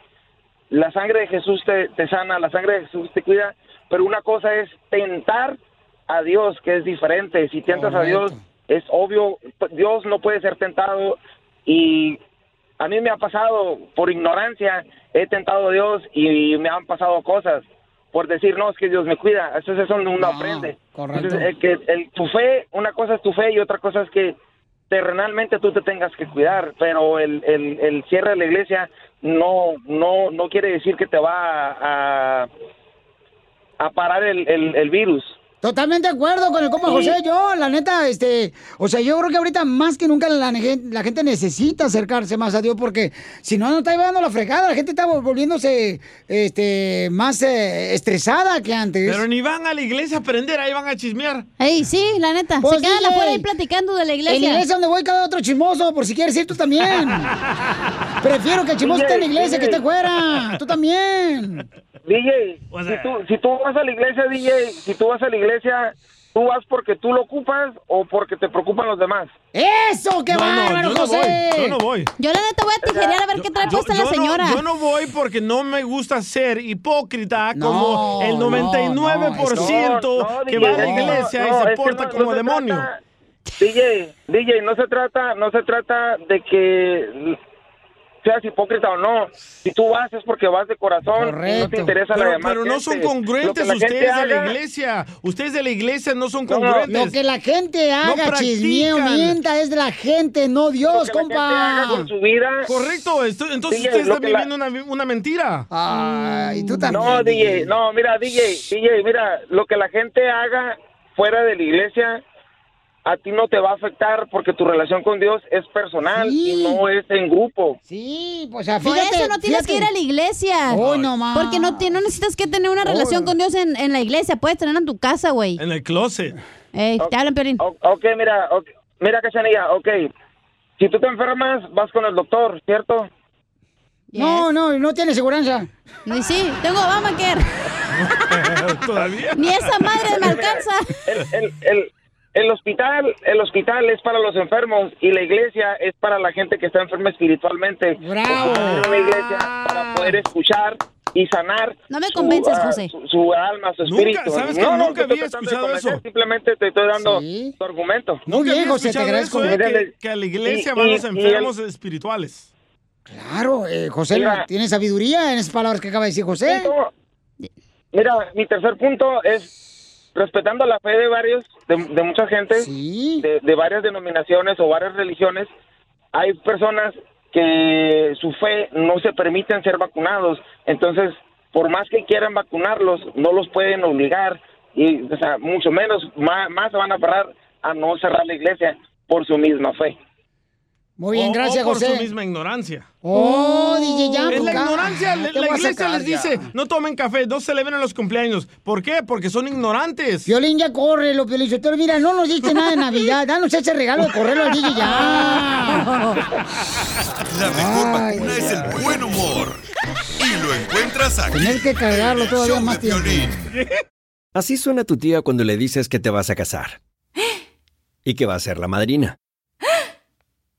la sangre de Jesús te, te sana, la sangre de Jesús te cuida, pero una cosa es tentar a Dios, que es diferente. Si tentas a Dios, es obvio, Dios no puede ser tentado y a mí me ha pasado por ignorancia, he tentado a Dios y me han pasado cosas por decir, no, es que Dios me cuida. Eso es donde uno aprende. correcto. Entonces, el que, el, tu fe, una cosa es tu fe y otra cosa es que terrenalmente tú te tengas que cuidar, pero el, el, el cierre de la iglesia no, no, no quiere decir que te va a, a, a parar el, el, el virus. Totalmente de acuerdo con el compa Sí. José. Yo, la neta, este, o sea, yo creo que ahorita más que nunca la, gente necesita acercarse más a Dios porque si no, no está llevando la fregada. La gente está volviéndose, este, más eh, estresada que antes. Pero ni van a la iglesia a aprender, ahí van a chismear. Ey, sí, la neta. Pues, se quedan afuera ahí platicando de la iglesia. En la iglesia donde voy cada otro chismoso, por si quieres ir tú también. Prefiero que el chismoso esté en la iglesia que esté fuera. Tú también. DJ, si, tú, si tú vas a la iglesia, DJ, si tú vas a la iglesia, ¿tú vas porque tú lo ocupas o porque te preocupan los demás? ¡Eso! ¡Qué bárbaro, yo no José! voy, yo no voy. Yo la neta voy a tijerear a ver qué trae puesta la no- señora. yo no voy porque no me gusta ser hipócrita No, como el no, 99% No, no, que va a la no, iglesia no, y se porta no- como no se demonio. trata- DJ, DJ, no se trata, no se trata de que seas hipócrita o no. Si tú vas es porque vas de corazón y no te interesa la Pero, demás pero no gente. son congruentes la ustedes de la iglesia. Ustedes de la iglesia no son No, congruentes. Lo que la gente haga, No chismeo, mienta, es de la gente, no Dios, Lo que la gente haga compa. con su vida. Correcto, esto- entonces DJ, ustedes lo están la- viviendo una, una mentira. Ay, tú también. No, DJ, no, mira, DJ, DJ, mira, lo que la gente haga fuera de la iglesia a ti no te va a afectar porque tu relación con Dios es personal y no es en grupo. Sí, pues, sea, Por fíjate. eso no tienes fíjate. que ir a la iglesia. Hoy no más. Porque no, no necesitas que tener una relación con Dios en, en la iglesia. Puedes tenerla en tu casa, güey. En el closet. Ey, te hablan, Piolín. Ok, mira, ok, mira, Cachanilla, ok. Si tú te enfermas, vas con el doctor, ¿cierto? No, no, no tiene seguridad. Sí, tengo Obamacare. Todavía. Ni esa madre me alcanza. El, el, el, el hospital, el hospital es para los enfermos y la iglesia es para la gente que está enferma espiritualmente. Bravo. Una iglesia para poder escuchar y sanar. No me su, convences, ah, José. Su, su alma, su Nunca, espíritu. ¿sabes que no, no, nunca había escuchado eso? Simplemente te estoy dando tu argumento. Muy bien, había José, te agradezco. eso, eh, que, que a la iglesia y- van y- los enfermos espirituales. Claro, eh, José, Mira. tiene sabiduría en esas palabras que acaba de decir José. Punto. Mira, mi tercer punto es respetando la fe de varios, de, de mucha gente, de, de varias denominaciones o varias religiones, hay personas que su fe no se permiten ser vacunados. Entonces, por más que quieran vacunarlos, no los pueden obligar y, o sea, mucho menos, más, más se van a parar a no cerrar la iglesia por su misma fe. Muy bien, O- gracias, o por José. su misma ignorancia. Oh, DJ, ya, Es la ignorancia. La, te la voy a iglesia sacar les ya. dice, no tomen café, no celebren los cumpleaños. ¿Por qué? Porque son ignorantes. Violín, ya corre, lo Pero mira, no nos diste nada de Navidad. Danos ese regalo de correrlo al DJ ya. La mejor vacuna es el buen humor. Y lo encuentras aquí. Tener que cargarlo todavía más tiempo. Así suena tu tía cuando le dices que te vas a casar. Y que va a ser la madrina.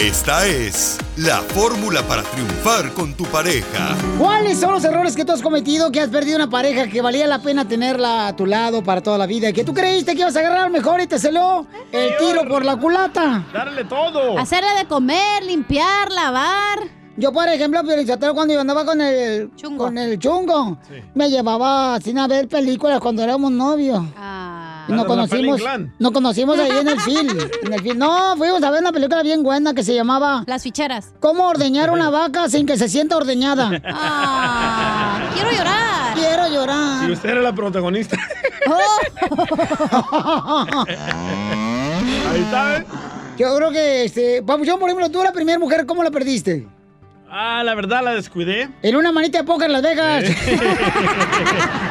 Esta es la fórmula para triunfar con tu pareja. ¿Cuáles son los errores que tú has cometido que has perdido una pareja que valía la pena tenerla a tu lado para toda la vida? y Que tú creíste que ibas a agarrar mejor y te celó el tiro por la culata. Darle todo. Hacerle de comer, limpiar, lavar. Yo, por ejemplo, cuando yo andaba con el chungo, con el chungo me llevaba sin a ver películas cuando éramos novios. Y nos conocimos, nos conocimos ahí en el film, en el film. No, fuimos a ver una película bien buena que se llamaba... Las ficheras. ¿Cómo ordeñar una vaca sin que se sienta ordeñada? Ah, quiero llorar. Quiero llorar. Y usted era la protagonista. Ahí está, ¿eh? Yo creo que, este, Papuchón, por ejemplo, tú la primera mujer, ¿cómo la perdiste? Ah, la verdad la descuidé. En una manita de póker en Las Vegas.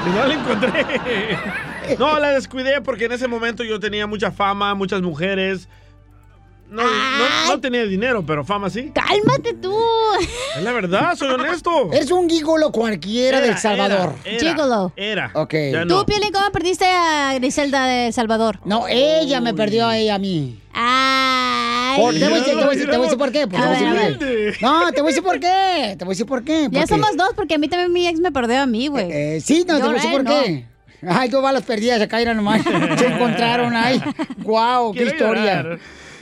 No la encontré. No, la descuidé porque en ese momento yo tenía mucha fama, muchas mujeres. No, no, no tenía dinero, pero fama sí. Cálmate tú. Es la verdad, soy honesto. Eres un gigolo cualquiera Era, del Salvador. era, era. Gigolo. Era. Ok. Ya ¿Tú, no. Piolín, cómo perdiste a Griselda de El Salvador? No, ella me perdió a ella a mí. Ay. Por- te, voy a decir, te voy a decir- te voy a decir por qué. pues, te voy a decir por qué. Humilde. No, te voy a decir por qué. Te voy a decir por qué. Ya somos dos, porque a mí también mi ex me perdió a mí, güey. Eh, sí, no, te voy a decir por qué. Ay, dos balas perdidas acá, era nomás. Se encontraron ahí. Guau, qué Quiero historia. llorar.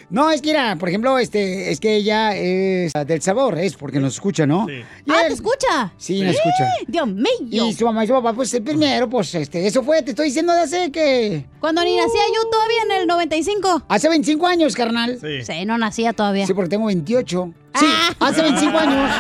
No, es que era, por ejemplo, este, es que ella es del sabor, es porque nos escucha, ¿no? Sí. Y Ah, él- ¿te escucha? Sí, nos escucha. Dios mío. Y su mamá y su papá, pues el primero, pues este, eso fue, te estoy diciendo de hace que. Cuando ni nacía yo todavía en el 95. Hace 25 años, carnal. Sí. Sí, no nacía todavía. Sí, porque tengo 28. Sí, Ah. hace 25 años.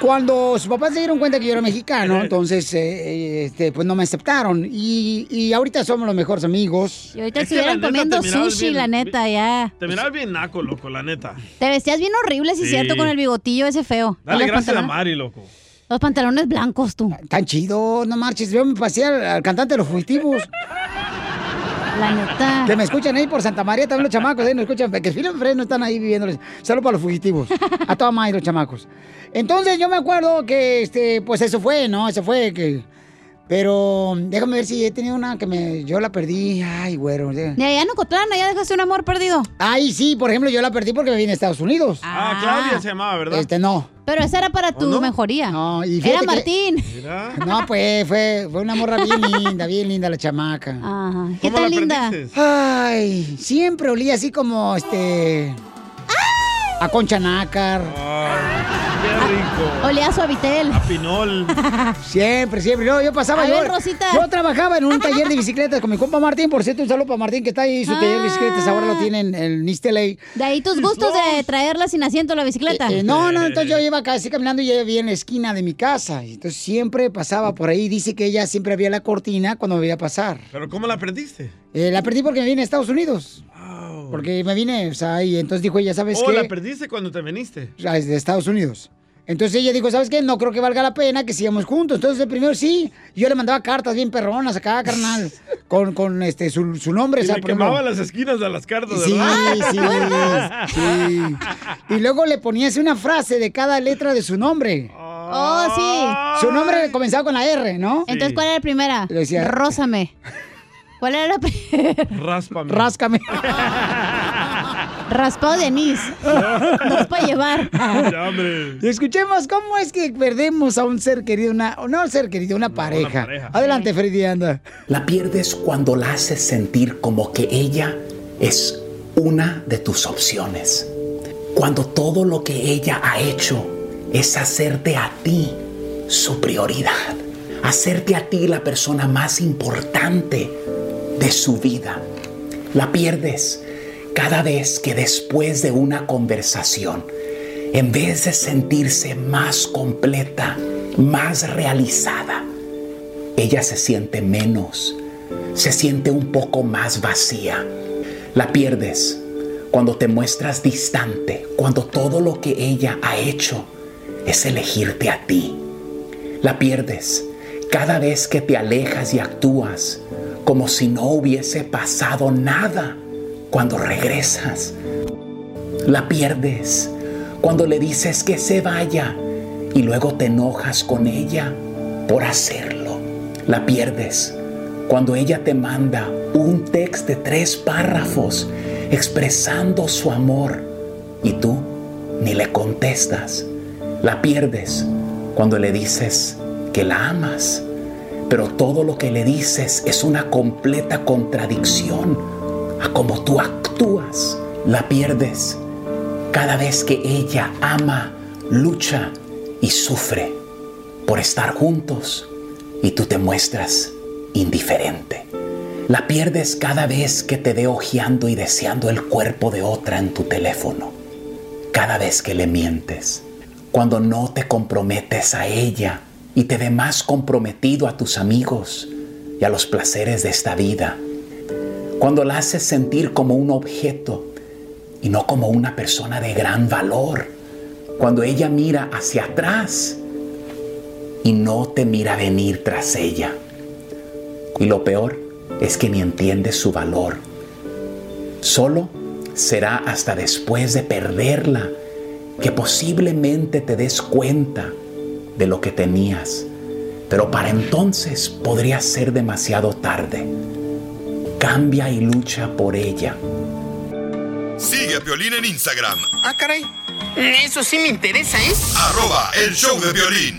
Cuando sus papás se dieron cuenta que yo era mexicano, entonces, eh, eh, este, pues no me aceptaron. Y, y ahorita somos los mejores amigos. Y ahorita estuvieran comiendo sushi, bien- la neta, ya. Te mirabas bien naco, loco, la neta. Te vestías bien horrible, sí, Sí. cierto, con el bigotillo ese feo. Dale gracias a Mari, loco. Los pantalones blancos, tú. Tan chido, no marches. Yo me pasé al, al cantante de los fugitivos. La neta. Que me escuchan ahí por Santa María, también los chamacos ahí nos escuchan. Que Philip Fresno están ahí viviéndoles. Saludos para los fugitivos. A toda madre los chamacos. Entonces yo me acuerdo que, este, pues eso fue, ¿no? Eso fue que... Pero déjame ver si he tenido una que me... Yo la perdí. Ay, güero. ya. De allá en Ocotlán, allá dejaste un amor perdido. Ay, sí, por ejemplo, yo la perdí porque me vine a Estados Unidos. Ah, Claudia se llamaba, ¿verdad? Este, no. Pero esa era para tu no? mejoría. No, y Era que- Martín. Mira. No, pues fue, fue una morra bien linda, bien linda la chamaca. Ajá. ¿Qué ¿Cómo tan la linda? perdiste? Ay, siempre olía así como, este... A concha nácar. Ay, qué rico. Olía a suavitel. A pinol. Siempre, siempre. No, yo pasaba A yo. ver, Rosita. Yo trabajaba en un taller de bicicletas con mi compa Martín. Por cierto, un saludo para Martín que está ahí. Su taller de bicicletas ahora lo tienen en el Nisteley. De ahí tus gustos de traerla sin asiento la bicicleta. Eh, eh, no, no, entonces yo iba casi caminando y ella vivía en la esquina de mi casa. Entonces siempre pasaba por ahí. Dice que ella siempre había la cortina cuando me veía pasar. ¿Pero cómo la perdiste? Eh, la perdí porque me vine a Estados Unidos. Porque me vine, o sea, y entonces dijo ella, ¿sabes Oh, qué? la perdiste cuando te viniste. De Estados Unidos. Entonces ella dijo, ¿sabes qué? No creo que valga la pena que sigamos juntos. Entonces, de primero sí. Yo le mandaba cartas bien perronas acá, carnal. con, con este, su, su nombre. Y o sea, le por ejemplo. quemaba las esquinas de las cartas, Sí, ¿verdad? sí, sí. Y luego le ponías una frase de cada letra de su nombre. Oh, sí. Su nombre comenzaba con la R, ¿no? Entonces, ¿cuál era la primera? Le decía- Rózame. ¿Cuál era la primera? Ráspame. Ráscame. Raspado de anís. No es para llevar. Y escuchemos cómo es que perdemos a un ser querido, una, no un ser querido, una pareja. pareja. Adelante, Freddy, anda. La pierdes cuando la haces sentir como que ella es una de tus opciones. Cuando todo lo que ella ha hecho es hacerte a ti su prioridad. Hacerte a ti la persona más importante de su vida. La pierdes cada vez que después de una conversación, en vez de sentirse más completa, más realizada, ella se siente menos, se siente un poco más vacía. La pierdes cuando te muestras distante, cuando todo lo que ella ha hecho es elegirte a ti. La pierdes cada vez que te alejas y actúas como si no hubiese pasado nada cuando regresas. La pierdes cuando le dices que se vaya y luego te enojas con ella por hacerlo. La pierdes cuando ella te manda un texto de tres párrafos expresando su amor y tú ni le contestas. La pierdes cuando le dices que la amas, pero todo lo que le dices es una completa contradicción a cómo tú actúas. La pierdes cada vez que ella ama, lucha y sufre por estar juntos y tú te muestras indiferente. La pierdes cada vez que te ve ojeando y deseando el cuerpo de otra en tu teléfono. Cada vez que le mientes. Cuando no te comprometes a ella y te ve más comprometido a tus amigos y a los placeres de esta vida. Cuando la haces sentir como un objeto y no como una persona de gran valor. Cuando ella mira hacia atrás y no te mira venir tras ella. Y lo peor es que ni entiendes su valor. Solo será hasta después de perderla que posiblemente te des cuenta de lo que tenías. Pero para entonces podría ser demasiado tarde. Cambia y lucha por ella. Sigue a Piolín en Instagram, Ah, caray. Eso sí me interesa, ¿eh? arroba el show de violín.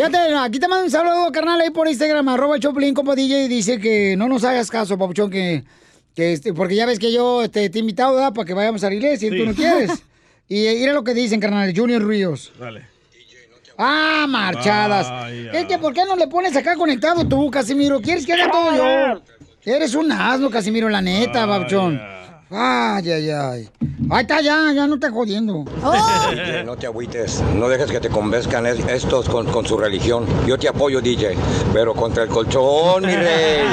Fíjate, aquí te mando un saludo, carnal, ahí por Instagram, arroba Choplin, como DJ, y dice que no nos hagas caso, papuchón, que, que este, porque ya ves que yo este, te he invitado, ¿verdad? Para que vayamos a la iglesia y Sí. tú no quieres. Y eh, mira lo que dicen, carnal, Junior Ríos. Dale. Ah, marchadas. Vaya. Es que, ¿por qué no le pones acá conectado tú, Casimiro? ¿Quieres que haga todo yo? Eres un asno, Casimiro, la neta, babuchón. Ay, ay, ay. Ahí está, ya, ya no está jodiendo. DJ, no te agüites, no dejes que te convenzcan es- estos con, con su religión. Yo te apoyo, DJ, pero contra el colchón, mi rey.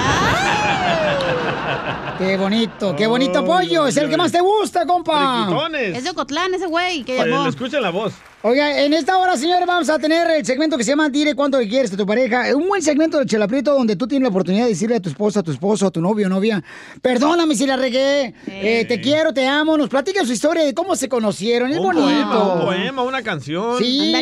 Qué bonito, qué bonito pollo. Es el que más te gusta, compa. Friquitones. Es de Ocotlán ese güey que llamó. escuchen la voz. Oiga, en esta hora, señores, vamos a tener el segmento que se llama Dile cuánto le quieres a tu pareja. Un buen segmento de Chela Prieto donde tú tienes la oportunidad de decirle a tu esposa, a tu esposo, a tu novio o novia, perdóname si la regué, eh, te quiero, te amo. Nos platica su historia de cómo se conocieron. Es Un bonito. poema, un poema, una canción. Sí.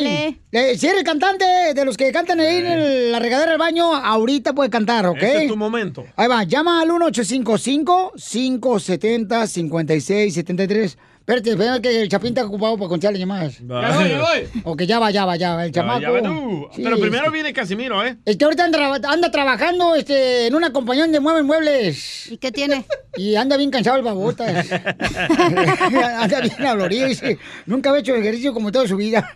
Eh, si eres cantante de los que cantan ahí en el- la regadera del baño, ahorita puede cantar, ¿ok? Ese es tu momento. Ahí va, llama al 1855-570-5673. Espérate, espérate que el Chapín está ocupado para contestar las llamadas. Ya voy, ya voy. Ok, ya va, ya va, ya va, el Ya, chamaco. ya va tú. Sí, Pero primero viene Casimiro, ¿eh? Este ahorita anda, anda trabajando este, en una compañía de mueven muebles. ¿Y qué tiene? Y anda bien cansado el babotas. anda bien dolorido, dice. Nunca había hecho ejercicio como toda su vida.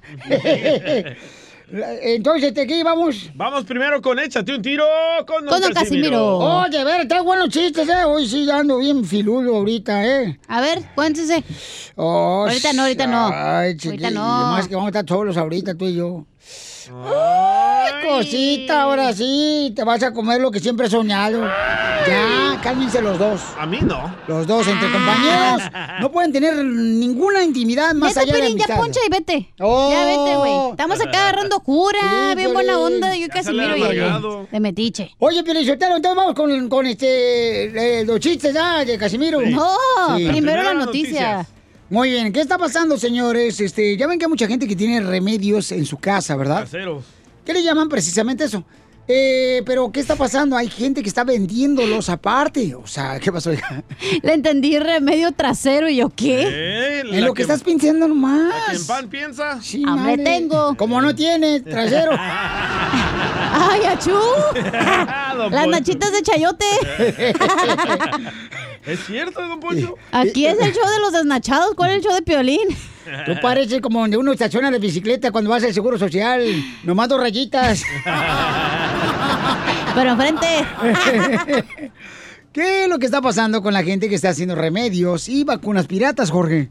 Entonces, ¿de qué vamos? Vamos primero con Échate un tiro con Don, Con don Casimiro. Oye, a ver, trae buenos chistes, ¿eh? Hoy sí ando bien filudo ahorita, ¿eh? A ver, cuéntese. Oh, Ahorita no, ahorita no. Ay, Ahorita chiquillo, no. Más que vamos a estar solos ahorita, tú y yo. Ay, cosita, ahora sí, te vas a comer lo que siempre he soñado. Ya, cálmense los dos. A mí no. Los dos, entre compañeros, no pueden tener ninguna intimidad más Neta, allá de Piolín, ya poncha y vete. Oh. Ya vete, güey. Estamos acá agarrando cura, Sí, bien buena Piolín. onda. Yo Ya casi miro y de metiche. Oye, Pielichotero, entonces vamos con, con este, eh, los chistes ya de Casimiro. No, primero la noticia. Muy bien, ¿qué está pasando, señores? Este, ya ven que hay mucha gente que tiene remedios en su casa, ¿verdad? Caseros. ¿Qué le llaman precisamente eso? Eh, pero, ¿qué está pasando? Hay gente que está vendiéndolos aparte. O sea, ¿qué pasó? hija? Le entendí remedio trasero y yo, ¿qué? Eh, En la lo que, estás pensando nomás. la que en pan piensa. Sí, Hambre madre. tengo. Como no tiene trasero. ¡Ay, achú! Las nachitas de chayote. ¿Es cierto, don Poncho? Aquí es el show de los desnachados. ¿Cuál es el show de Piolín? Tú pareces como donde uno estaciona la bicicleta cuando vas al Seguro Social. Nomás dos rayitas. Pero enfrente. ¿Qué es lo que está pasando con la gente que está haciendo remedios y vacunas piratas, Jorge?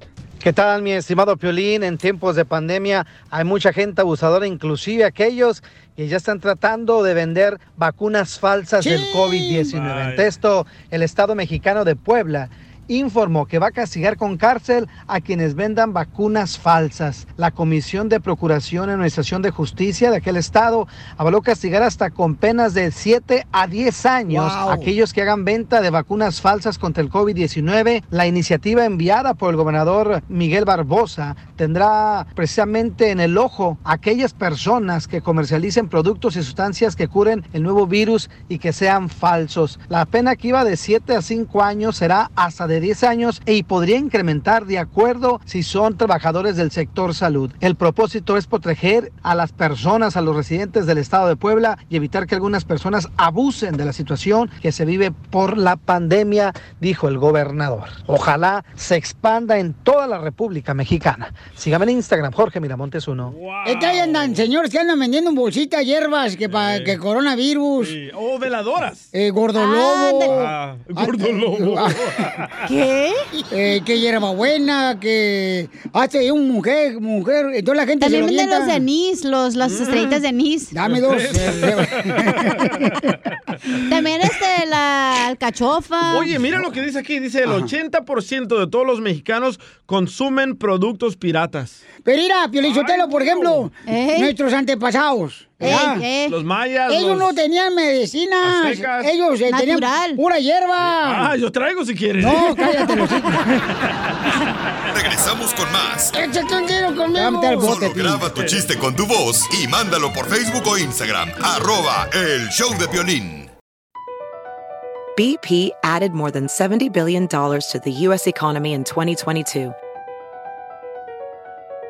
¿Qué tal, mi estimado Piolín? En tiempos de pandemia hay mucha gente abusadora, inclusive aquellos que ya están tratando de vender vacunas falsas del COVID-19. Ante esto, el Estado mexicano de Puebla informó que va a castigar con cárcel a quienes vendan vacunas falsas. La Comisión de Procuración y Administración de Justicia de aquel estado avaló castigar hasta con penas de 7 a 10 años Wow. a aquellos que hagan venta de vacunas falsas contra el COVID-19. La iniciativa enviada por el gobernador Miguel Barbosa tendrá precisamente en el ojo a aquellas personas que comercialicen productos y sustancias que curen el nuevo virus y que sean falsos. La pena que iba de 7 a 5 años será hasta de 10 años y podría incrementar de acuerdo si son trabajadores del sector salud. El propósito es proteger a las personas, a los residentes del estado de Puebla y evitar que algunas personas abusen de la situación que se vive por la pandemia, dijo el gobernador. Ojalá se expanda en toda la República Mexicana. Sígame en Instagram, Jorge Miramontes uno. Es que ahí andan señores que andan vendiendo en bolsita hierbas que para que coronavirus. O veladoras. Eh, gordolobo. Ah, gordo lobo. ¿Qué? Eh, que hierbabuena, que hace un mujer, mujer. Entonces la gente También se lo venden los de anís, los, las estrellitas de anís. Dame dos. También este, la alcachofa. Oye, mira lo que dice aquí. Dice el 80% de todos los mexicanos consumen productos piratas. Pero mira, Piolichotelo, por ejemplo, nuestros antepasados. ¿verdad? Los mayas, Ellos los no tenían medicinas. aztecas. Ellos eh, tenían pura hierba. Ah, yo traigo si quieres. No, cállate los Regresamos con más. Échate un tiro conmigo. Solo graba tu chiste con tu voz y mándalo por Facebook o Instagram. Arroba El Show de Piolín. BP added more than $70 billion to the U.S. economy in 2022.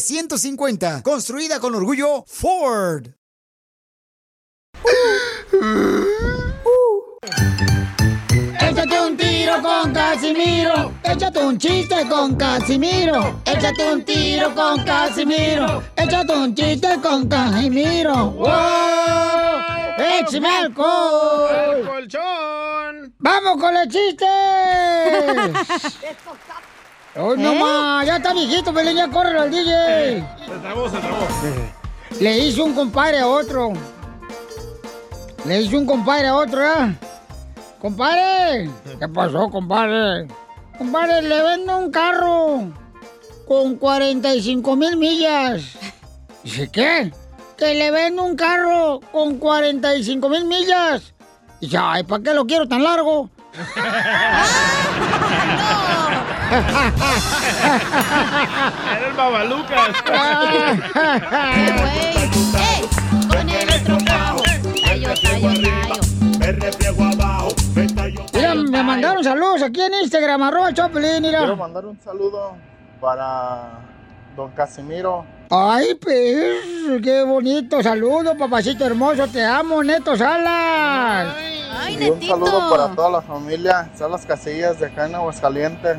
F-150, construida con orgullo Ford. Échate un tiro con Casimiro. Échate un chiste con Casimiro. Échate un tiro con Casimiro. Échate un chiste con Casimiro. ¡Wow! ¡Échame alcohol! colchón! ¡Vamos con el chiste! ¡Oh, no ¿Eh? más! Ya está viejito, Pelín, ya corre al DJ. Se trabó, se trabó. Le hizo un compadre a otro. Le hizo un compadre a otro, ¿ya? Compadre, ¿qué pasó, compadre? Compadre, le vendo un carro con 45 mil millas. Dice, ¿qué? Que le vendo un carro con 45 mil millas. Dice, ay, ¿para qué lo quiero tan largo? Era el babalucas. Con el estropajo. Tallo, tallo, tallo. Me refriego abajo, me tallo Mira, me mandaron saludos aquí en Instagram, arroba Choplin, mira. Quiero mandar un saludo para don Casimiro. Ay, pues, qué bonito saludo, papacito hermoso, te amo, Neto Salas. y un saludo para toda la familia, Salas Casillas de acá en Aguascalientes.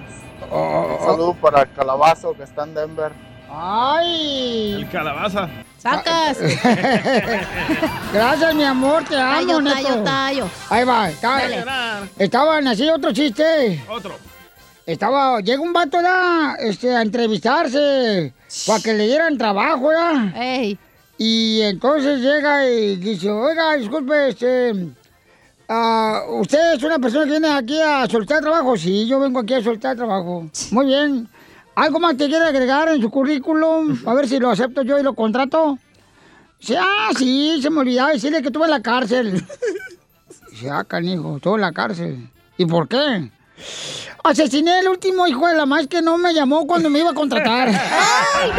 Oh, un saludo para el Calabazo que está en Denver. Ay. El calabaza. Sacas. Gracias, mi amor, te amo, Tallo, Neto. tallo, tallo. Ahí va, está- Dale. estaban así, otro chiste. Otro. Estaba, llega un vato ¿da? Este, a entrevistarse para que le dieran trabajo, ¿ya? Y entonces llega y dice, oiga, disculpe, este, ah, ¿usted es una persona que viene aquí a soltar trabajo? Sí, yo vengo aquí a soltar trabajo. Muy bien. ¿Algo más que quiere agregar en su currículum? A ver si lo acepto yo y lo contrato. Dice, ah, sí, se me olvidaba decirle que estuve en la cárcel. Dice, ah, canijo, estuve en la cárcel. ¿Y por qué? Asesiné el último hijo de la más que no me llamó cuando me iba a contratar. ¡Ay,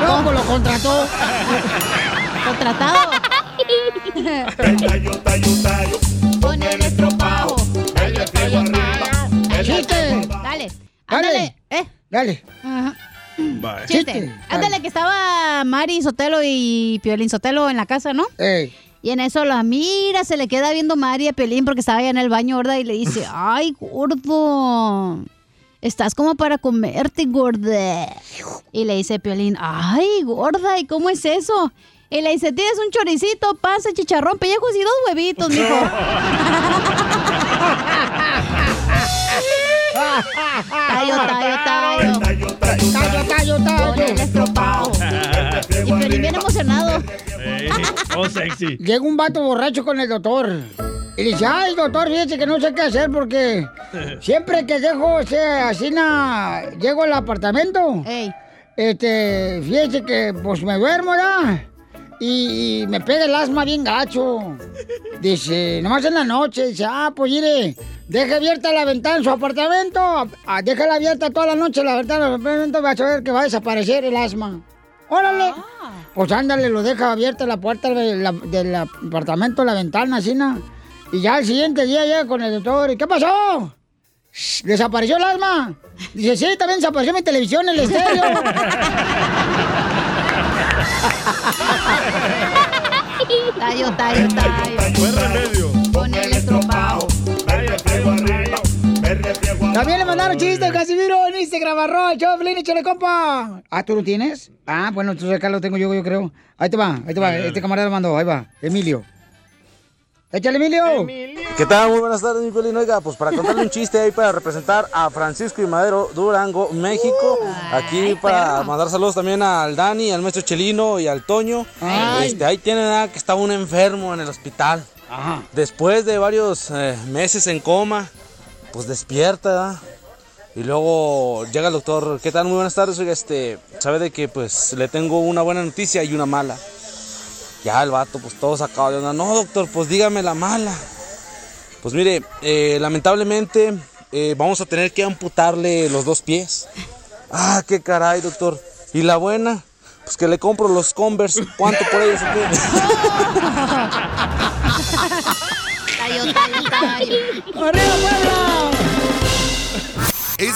no! ¿Cómo lo contrató? Contratado. Con el estropajo. Tallo. ¡Chiste! Dale. Ándale. Eh. Dale. Ajá. Chiste. Ándale, que estaba Mari Sotelo y Piolín Sotelo en la casa, ¿no? Y en eso la mira, se le queda viendo Mari a Piolín porque estaba allá en el baño, gorda, y le dice, ay, gordo, estás como para comerte, gorda. Y le dice Piolín, ay, gorda, ¿y cómo es eso? Y le dice, tienes un choricito, pasa, chicharrón, pellejos y dos huevitos, mijo. Tallo, tallo, tallo. Tallo, tallo, tallo. estropado. Y Piolín bien emocionado. Ey, oh, sexy. Llega un vato borracho con el doctor. Y dice, ay, doctor, fíjese que no sé qué hacer porque siempre que dejo, o sea, así na, llego al apartamento este, fíjese que pues me duermo, ¿verdad? Y, y me pega el asma bien gacho. Dice, nomás en la noche, dice, ah, pues mire, deje abierta la ventana en su apartamento. Ah, déjala abierta toda la noche la ventana del apartamento, va a saber que va a desaparecer el asma. ¡Órale! Pues ándale, lo deja abierta la puerta de la- del apartamento, la ventana, así, ¿no? Y ya el siguiente día llega con el doctor, ¿y qué pasó? ¿Desapareció el asma? Dice, sí, también desapareció mi televisión, el estéreo. Tallo, tallo, tallo. Buen remedio. Con el estropado. También le mandaron chistes, Casimiro, en Instagram, arroba, Piolín, échale, compa. Ah, ¿tú lo tienes? Ah, bueno, entonces acá lo tengo yo, yo creo. Ahí te va, ahí te va, este camarada lo mandó, ahí va, Emilio. Échale, Emilio. ¿Qué tal? Muy buenas tardes, mi Piolín. Oiga, pues para contarle un chiste ahí para representar a Francisco y Madero, Durango, México. Aquí para mandar saludos también al Dani, al maestro Chelino y al Toño. Ay. Este, ahí tienen ah, que estaba un enfermo en el hospital. Después de varios eh, meses en coma, pues despierta, ¿verdad? Y luego llega el doctor, ¿qué tal? Muy buenas tardes, oiga, este, sabe de que pues le tengo una buena noticia y una mala. Ya el vato, pues todo sacado de onda. No, doctor, pues dígame la mala. Pues mire, eh, lamentablemente eh, vamos a tener que amputarle los dos pies. Ah, qué caray, doctor. ¿Y la buena? Pues que le compro los Converse. ¿Cuánto por ellos. ¡Arriba, Puebla!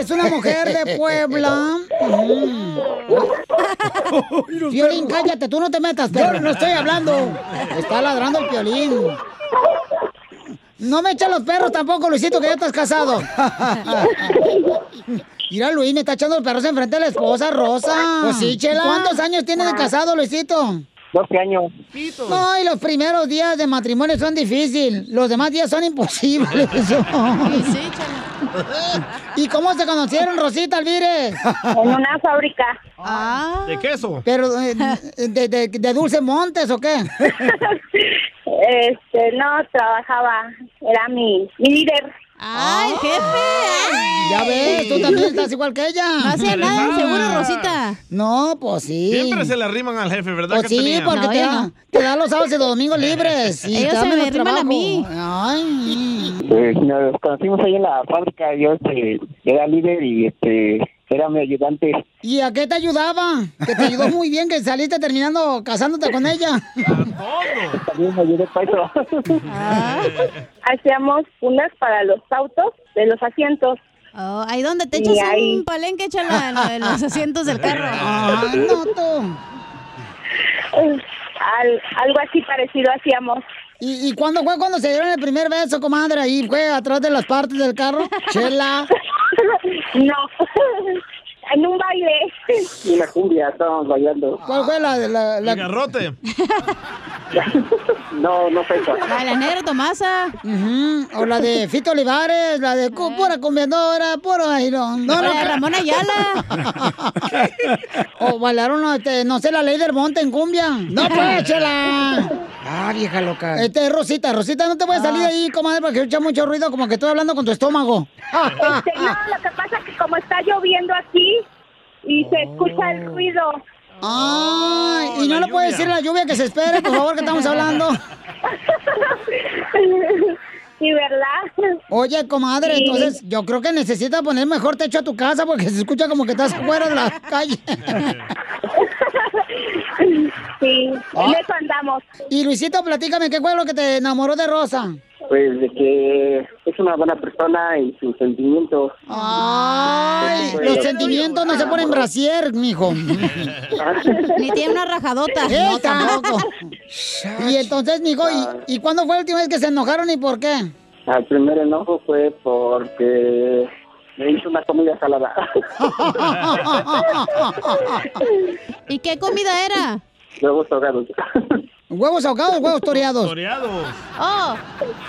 Es una mujer de Puebla. Piolín, cállate, tú no te metas, pero no estoy hablando. Está ladrando el piolín. No me echen los perros tampoco, Luisito, que ya estás casado. Mira, Luis, me está echando los perros enfrente de la esposa, Rosa. Pues sí, chela. ¿Cuántos años tienes de casado, Luisito? 12 años. No, y los primeros días de matrimonio son difíciles. Los demás días son imposibles. ¿Y cómo se conocieron, Rosita Alvire? En una fábrica. Ah. ¿De queso? Pero, eh, de, de, de Dulce Montes o qué? Este, no, trabajaba. Era mi, mi líder. ¡Ay, jefe! Ya ves, tú también estás igual que ella. No hacía nada, seguro, Rosita. No, pues sí. Siempre se le arriman al jefe, ¿verdad? Pues sí, porque te, da, te da los sábados y los domingos libres. Y Ellos se me arriman a mí. Ay. Pues nos conocimos ahí en la fábrica, yo este, era líder y este, era mi ayudante. ¿Y a qué te ayudaba? Que te ayudó muy bien, que saliste terminando casándote con ella. También me ayudó para eso. Hacíamos unas para los autos de los asientos. Oh, ahí donde te echas ahí- un palenque, échala en lo de los asientos del carro. Ay, no, tú. Al- algo así parecido hacíamos. ¿Y, ¿Y cuándo fue cuando se dieron el primer beso, comadre? ¿Ahí fue atrás de las partes del carro? Chela. No. En un baile. Y la cumbia, estábamos bailando. ¿Cuál fue la de la, la... El garrote. No, no eso. La de la negra Tomasa. O la de Fito Olivares, la de pura comedora, puro airón. La de Ramón Ayala. o bailaron, este, no sé, la ley del monte en cumbia. No, pues, chela. Ah, vieja loca. Este, Rosita, Rosita, no te voy a salir ahí, comadre, porque escucha mucho ruido, como que estoy hablando con tu estómago. Este, no, lo que pasa es que como está lloviendo aquí y se escucha el ruido. Ay, y no le puedes decir la lluvia que se espere, por favor, que estamos hablando. Sí, ¿verdad? Oye, comadre, Sí. entonces yo creo que necesitas poner mejor techo a tu casa porque se escucha como que estás afuera de la calle. Sí, Ah. en eso andamos. Y Luisito, platícame, ¿qué fue lo que te enamoró de Rosa? Pues de que es una buena persona y sus sentimientos. Ay, los sentimientos no se ponen brasier, mijo. Ni tiene una rajadota. No, tampoco. Y entonces, mijo, ¿y, ¿y cuándo fue la última vez que se enojaron y por qué? Al primer enojo fue porque me hizo una comida salada. ¿Y qué comida era? Huevos ahogados. ¿Huevos ahogados o huevos toreados? Toreados. Oh,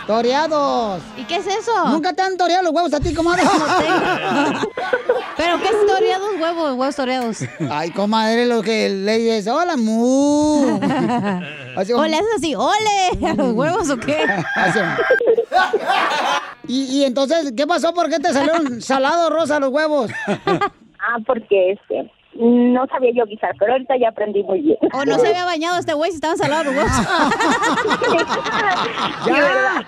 Toreados. ¿y qué es eso? ¿Nunca te han toreado los huevos a ti, comadre? ¿Pero qué es toreados huevos? Huevos toreados. Ay, comadre, lo que le dices, hola, mu. Así como- ¿O le haces así, ole, a los huevos o qué? Así. Y, y entonces, ¿qué pasó? ¿Por qué te salieron salados, Rosa, los huevos? Ah, porque este no sabía yo guisar, pero ahorita ya aprendí muy bien. O no se había bañado este güey si estaban salados los. Ya.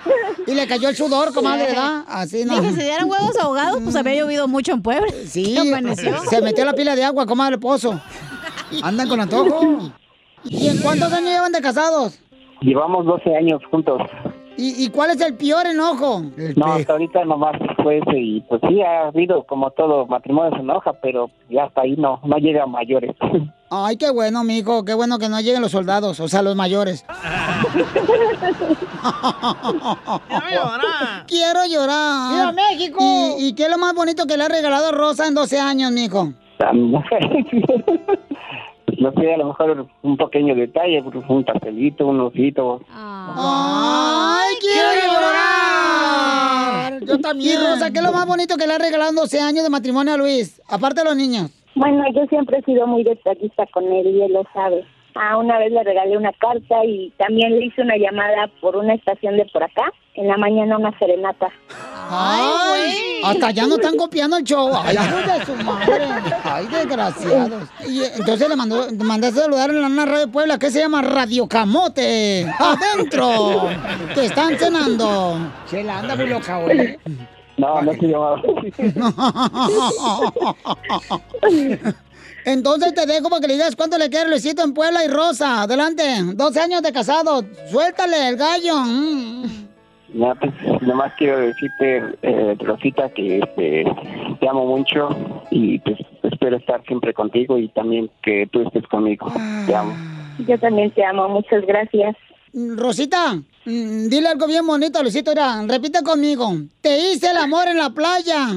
Y le cayó el sudor, comadre, ¿verdad? Así no. Dije, si dieran huevos ahogados, pues había llovido mucho en Puebla. Sí, ¿Qué amaneció? se metió la pila de agua, comadre, pozo. Andan con antojo. ¿Y en cuántos años llevan de casados? Llevamos 12 años juntos. ¿Y, y cuál es el peor enojo? No, hasta ahorita nomás fue ese y pues sí ha habido como todo matrimonio se enoja, pero ya hasta ahí no, no llega a mayores. Ay, qué bueno, mijo, qué bueno que no lleguen los soldados, o sea, los mayores. Quiero llorar. ¡Viva México! ¿Y, y qué es lo más bonito que le ha regalado Rosa en 12 años, mijo? no sé, a lo mejor un pequeño detalle, un pastelito, un osito. ¡Ay, quiero llorar! Yo también. Y Rosa, ¿qué es lo más bonito que le ha regalado en 12 años de matrimonio a Luis? Aparte de los niños. Bueno, yo siempre he sido muy detallista con él y él lo sabe. Ah, una vez le regalé una carta y también le hice una llamada por una estación de por acá. En la mañana una serenata. ¡Ay! Hasta ya no están copiando el show. ¡Ay, de su madre! ¡Ay, desgraciados! Y entonces le mandó, le mandé a saludar en la radio de Puebla que se llama Radio Camote. ¡Adentro! ¡Que están cenando! Chela, anda muy loca hoy. No, no se llamaba. Entonces te dejo para que le digas cuánto le quiere Luisito en Puebla y Rosa. Adelante, 12 años de casado. Suéltale el gallo. Mm. No, pues, nomás quiero decirte, eh, Rosita, que este, te amo mucho y pues espero estar siempre contigo y también que tú estés conmigo. Te amo. Yo también te amo, muchas gracias. Rosita, mm, dile algo bien bonito, Luisito. Mira, repite conmigo. Te hice el amor en la playa.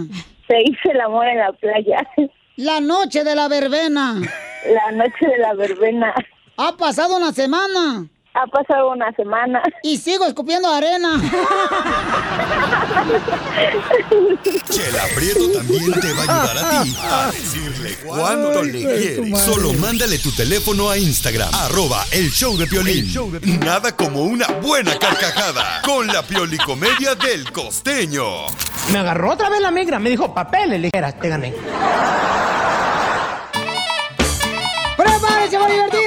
Te hice el amor en la playa. La noche de la verbena. La noche de la verbena. Ha pasado una semana. Ha pasado una semana. Y sigo escupiendo arena. Chela Prieto también te va a ayudar a ti a decirle cuánto le quieres. Solo mándale tu teléfono a Instagram, arroba el show de Piolín. Nada como una buena carcajada con la piolicomedia del costeño. Me agarró otra vez la migra, me dijo papeles, le dijera, te gané. ¡Prepárense para divertirse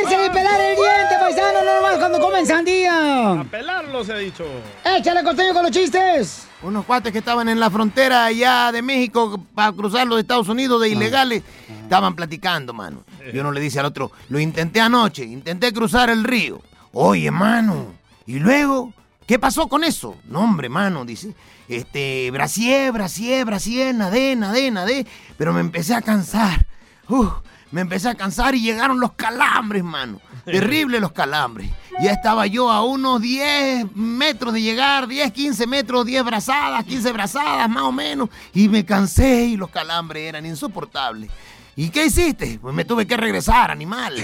No cuando comen sandía. A pelarlo se ha dicho. ¡Échale costeño con los chistes! Unos cuates que estaban en la frontera allá de México para cruzar los Estados Unidos de ilegales, estaban platicando, mano. Y uno le dice al otro, lo intenté anoche, intenté cruzar el río. Oye, mano, ¿y luego? ¿Qué pasó con eso? No, hombre, mano, dice. Este, brasier, brasier, brasier, nadé, nadé, nadé. Pero me empecé a cansar. Uf, me empecé a cansar y llegaron los calambres, mano. Terrible los calambres. Ya estaba yo a unos 10 metros de llegar, 10, 15 metros, 10 brazadas, 15 brazadas, más o menos. Y me cansé y los calambres eran insoportables. ¿Y qué hiciste? Pues me tuve que regresar, animal.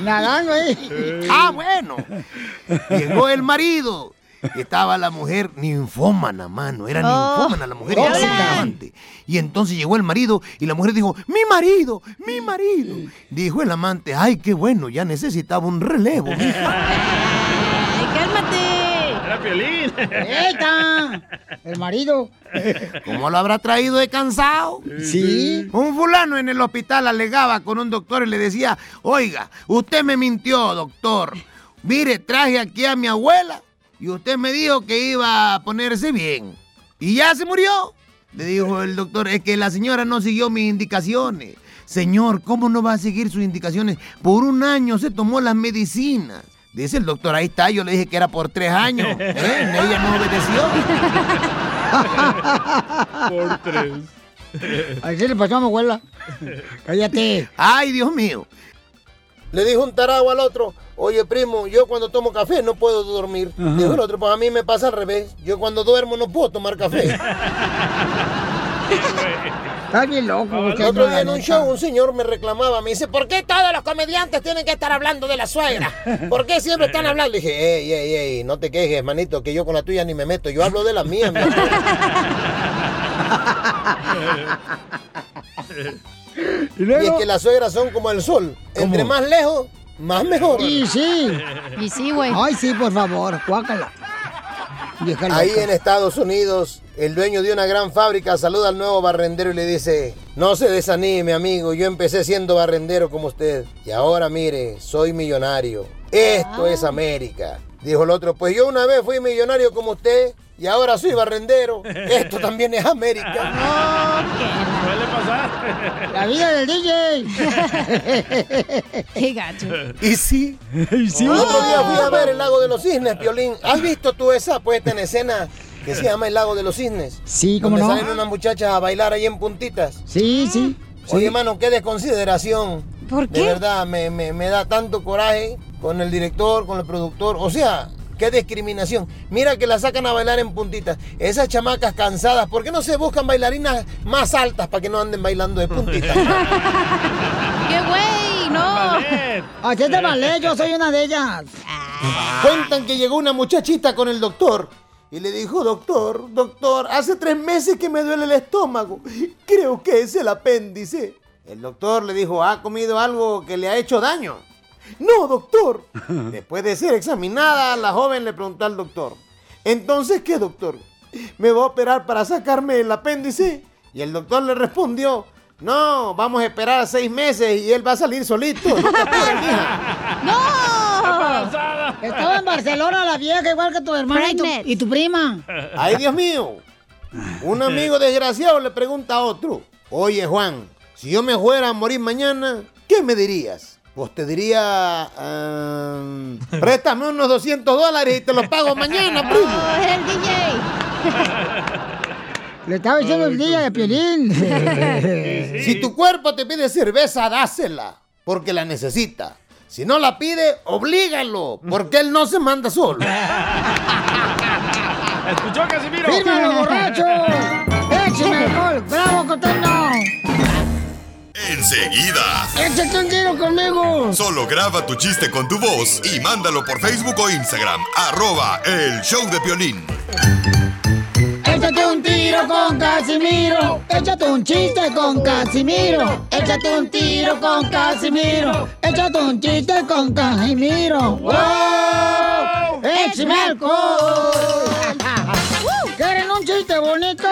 Nadando ahí. Ah, bueno. Llegó el marido. Estaba la mujer ninfómana, mano. Era Oh. ninfómana la mujer. Hola. impresionante. Y entonces llegó el marido y la mujer dijo, mi marido, mi marido. Dijo el amante, ay, qué bueno, ya necesitaba un relevo. mija". ¡Ay, cálmate! Era Piolín. ¡Eita! El marido. ¿Cómo lo habrá traído de cansado? Sí. Un fulano en el hospital alegaba con un doctor y le decía, oiga, usted me mintió, doctor. Mire, traje aquí a mi abuela y usted me dijo que iba a ponerse bien. ¿Y ya se murió? Le dijo el doctor, es que la señora no siguió mis indicaciones. Señor, ¿cómo no va a seguir sus indicaciones? Por un año se tomó las medicinas. Dice el doctor, ahí está, yo le dije que era por tres años. ¿eh? Ella no obedeció. Por tres. Así le pasó a mi abuela. Cállate. Ay, Dios mío. Le dijo un tarado al otro, oye primo, yo cuando tomo café no puedo dormir. Dijo el otro, pues a mí me pasa al revés. Yo cuando duermo no puedo tomar café. Está bien loco. El otro día en un show un señor me reclamaba, me dice, ¿por qué todos los comediantes tienen que estar hablando de la suegra? ¿Por qué siempre están hablando? Le dije, ey, ey, ey, no te quejes, manito, que yo con la tuya ni me meto, yo hablo de la mía. mi amor". y, es que las suegras son como el sol, entre más lejos, más mejor. Y sí. Y sí, güey. Ay, sí, por favor, cuácala. Ahí en Estados Unidos, el dueño de una gran fábrica saluda al nuevo barrendero y le dice, no se desanime amigo, yo empecé siendo barrendero como usted y ahora mire, soy millonario. Esto es América. Dijo el otro, pues yo una vez fui millonario como usted y ahora soy barrendero. Esto también es América. Suele pasar. La vida del DJ. Qué gacho. ¿Y sí? sí. El otro día fui a ver el lago de los cisnes, Piolín. ¿Has visto tú esa puesta en escena que se llama el lago de los cisnes? Sí, cómo Donde no. salen unas muchachas a bailar ahí en puntitas. Sí, sí. Oye, hermano, qué desconsideración. ¿Por De qué? verdad, me, me- me da tanto coraje con el director, con el productor. O sea, qué discriminación. Mira que la sacan a bailar en puntitas. Esas chamacas cansadas, ¿por qué no se buscan bailarinas más altas para que no anden bailando de puntitas? ¡Qué güey! ¡No! Aquí te ballet, yo soy una de ellas. Cuentan que llegó una muchachita con el doctor y le dijo, doctor, doctor, hace tres meses que me duele el estómago. Creo que es el apéndice. El doctor le dijo, ¿ha comido algo que le ha hecho daño? No, doctor. Después de ser examinada, la joven le preguntó al doctor, ¿entonces qué, doctor? ¿Me va a operar para sacarme el apéndice? Y el doctor le respondió, no, vamos a esperar seis meses y él va a salir solito. No te apures, mija". ¡No! Estaba en Barcelona la vieja, igual que tu hermana y tu, y tu prima. Ay, Dios mío. Un amigo desgraciado le pregunta a otro, oye Juan, si yo me fuera a morir mañana, ¿qué me dirías? Pues te diría, "Am, préstame unos 200 dólares y te los pago mañana, primo. el DJ. Le estaba diciendo el día de Piolín. Si tu cuerpo te pide cerveza, dásela, porque la necesita. Si no la pide, oblígalo, porque él no se manda solo. ¿Escuchó, Casimiro? ¡Fírmalo, borracho! Enseguida. ¡Échate un tiro conmigo! Solo graba tu chiste con tu voz y mándalo por Facebook o Instagram. Arroba el show de Piolín. Échate un tiro con Casimiro. Échate un chiste con Casimiro. Échate un tiro con Casimiro. Échate un chiste con Casimiro. ¡Wow! ¡Échame alcohol! ¿Quieren un chiste bonito?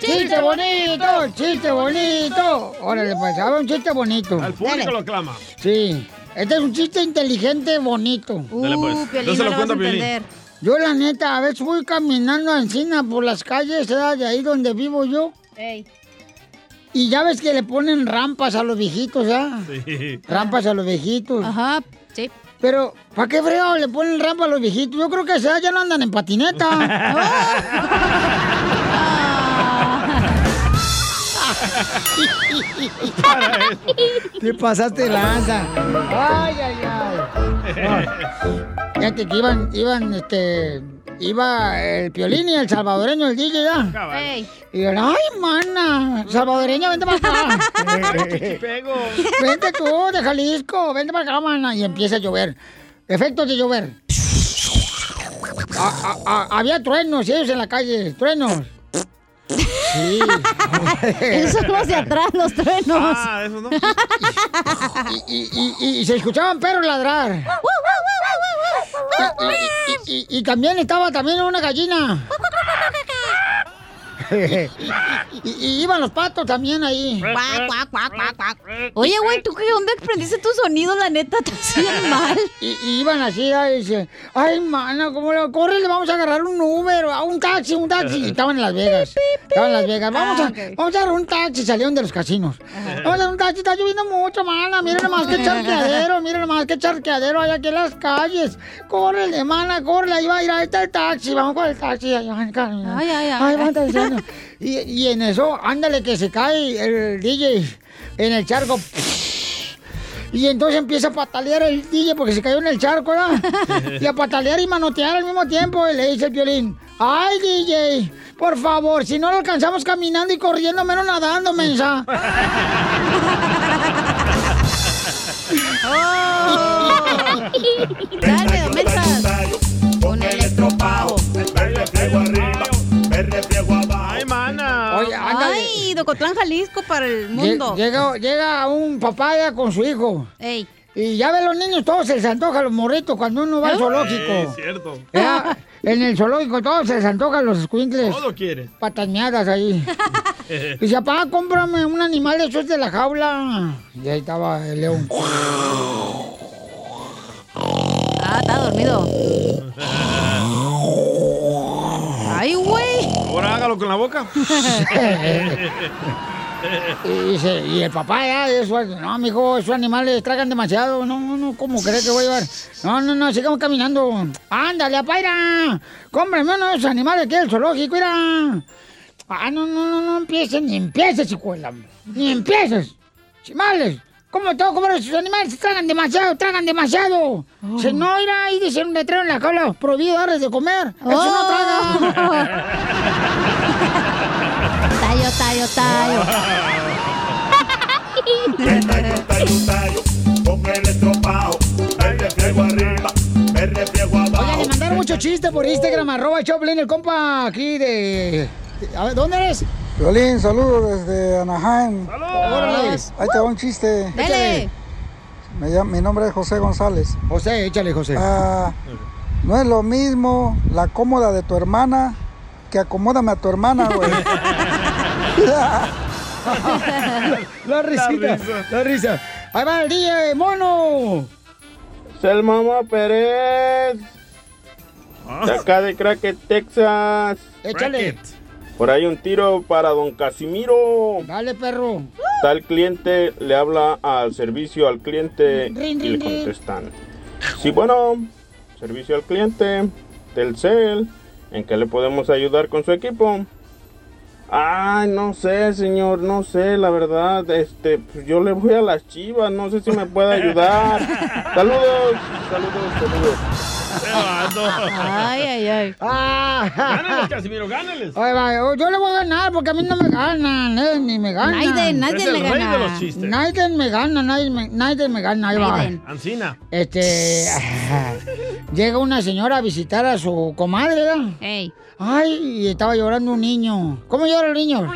¡Chiste bonito! ¡Chiste bonito! Órale, pues, a ver, un chiste bonito. El público lo clama. Sí. Este es un chiste inteligente, bonito. Dale, pues. Uh, Piolín, No se lo no lo vas a entender. Yo, la neta, a veces voy caminando a Encina por las calles ¿verdad? de ahí donde vivo yo. Ey. Y ya ves que le ponen rampas a los viejitos, ¿ya? Sí. Rampas a los viejitos. Ajá, sí. Pero, ¿para qué fregado le ponen rampa a los viejitos? Yo creo que a esa edad ya no andan en patineta. ¿Qué pasaste de lanza? Ay, ay, ay. Fíjate que iban, iban, este, iba el Piolín y el salvadoreño, el DJ, ¿ya? Y yo, ay, mana, salvadoreña, vente para acá. Vente tú, de Jalisco, vente para acá, mana. Y empieza a llover. Efectos de llover. A- a- a- había truenos, ellos en la calle, truenos. Sí. Son los de atrás, los truenos. Ah, eso no. Y, y- y- y se escuchaban perros ladrar. Y, y- y- y también estaba también una gallina. y, y iban los patos también ahí. Cuac, cuac, cuac, cuac, cuac. Oye, güey, ¿tú qué dónde aprendiste tu sonido? La neta, te hacían mal. Y, y iban así, ahí dice, ay, mana, ¿cómo le corre? Le vamos a agarrar un Uber, a un taxi, un taxi. Y estaban en Las Vegas. Estaban en Las Vegas. Vamos, Ah, a, ok. vamos a agarrar un taxi. Salieron de los casinos. Vamos a agarrar un taxi. Está lloviendo mucho, mana. Miren nomás qué charqueadero. Miren nomás qué charqueadero hay aquí en las calles. Córrele, mana, córrele. Ahí va a ir, ahí está el taxi. Vamos con el taxi. Ay, ay, ay. Ay, ay, ay. Ay, diciendo. Y, y en eso, ándale que se cae el DJ en el charco. Y entonces empieza a patalear el DJ porque se cayó en el charco, ¿verdad? Y a patalear y manotear al mismo tiempo. Y le dice el violín, ay, DJ, por favor, si no lo alcanzamos caminando y corriendo, menos nadando, mensa. Dale, don Mensas. Con Oye, ándale. Ay, Docotlán, Jalisco para el mundo. Llega, llega un papá ya con su hijo. Ey. Y ya ve los niños, todos se les antoja los morritos cuando uno va al zoológico. Es cierto. Ya, en el zoológico todos se les antojan los squinkles. Todo quiere. Patañadas ahí. Y dice, papá, cómprame un animal de esos de la jaula. Y ahí estaba el león. Ah, está dormido. Ay, güey. Ahora hágalo con la boca. Y, dice, y el papá ya, eso, no, mijo, esos animales tragan demasiado. No, no, no, ¿cómo crees que voy a llevar? No, no, no, sigamos caminando. Ándale, apaira. Cómprame uno de esos animales aquí del zoológico, mira. Ah, no, no, no, no empieces, ni empieces, hijuela. Ni empieces. Chimales. ¿Cómo que comer esos animales? Tragan demasiado, tragan demasiado. Dice, no, mira, ahí dice un letrero en la jaula, prohibido darles de comer. Eso no tragan. Tallo, tallo, tallo. Tallo, tallo, tallo, con el estropado, me refriego arriba, me refriego abajo. Oigan, le mandaron mucho chiste por Instagram, arroba Choplin, el compa aquí de... A ver, ¿dónde eres? Violín, saludos desde Anaheim. Órale. Ahí te va un chiste. Dale. Me llamo- mi nombre es José González. José, échale, José. Ah, no es lo mismo la cómoda de tu hermana que acomódame a tu hermana, güey. la risita, la risa. Ahí va el DJ, mono. Es el Mamá Pérez. De acá de Cracket, Texas. Échale. Por ahí un tiro para don Casimiro. Dale, perro. El cliente, le habla al servicio al cliente Rin, y le contestan. Sí, bueno, servicio al cliente, Telcel, ¿en qué le podemos ayudar con su equipo? Ay, no sé, señor, no sé, la verdad, este, pues yo le voy a las chivas, no sé si me puede ayudar. Saludos, saludos, saludos. Ay, ay, ay. Ah. Gánales, Casimiro, gánales. Ahí va, yo- le voy a ganar porque a mí no me ganan, eh, ni me ganan. Naiden, el le gana. de los chistes. Naiden me gana, nadie me, nadie me gana, ahí va. Naiden. Ancina. Este. llega una señora a visitar a su comadre, ¿verdad? Ey. Ay, y estaba llorando un niño. ¿Cómo llora el niño?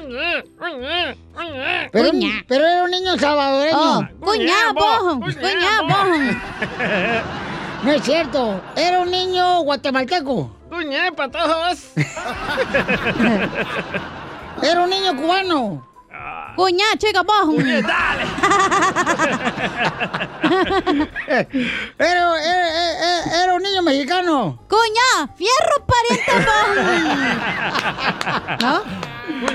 Pero, Cuña. pero era un niño salvadoreño. Oh, cuñá, bojo, cuñá, bojo. No es cierto, era un niño guatemalteco. Cuñé para todos. Era un niño cubano. Cuñá, chica, bojo. Era, era- era- era un niño mexicano. Cuñá, fierro, pariente, bojo. ¿No?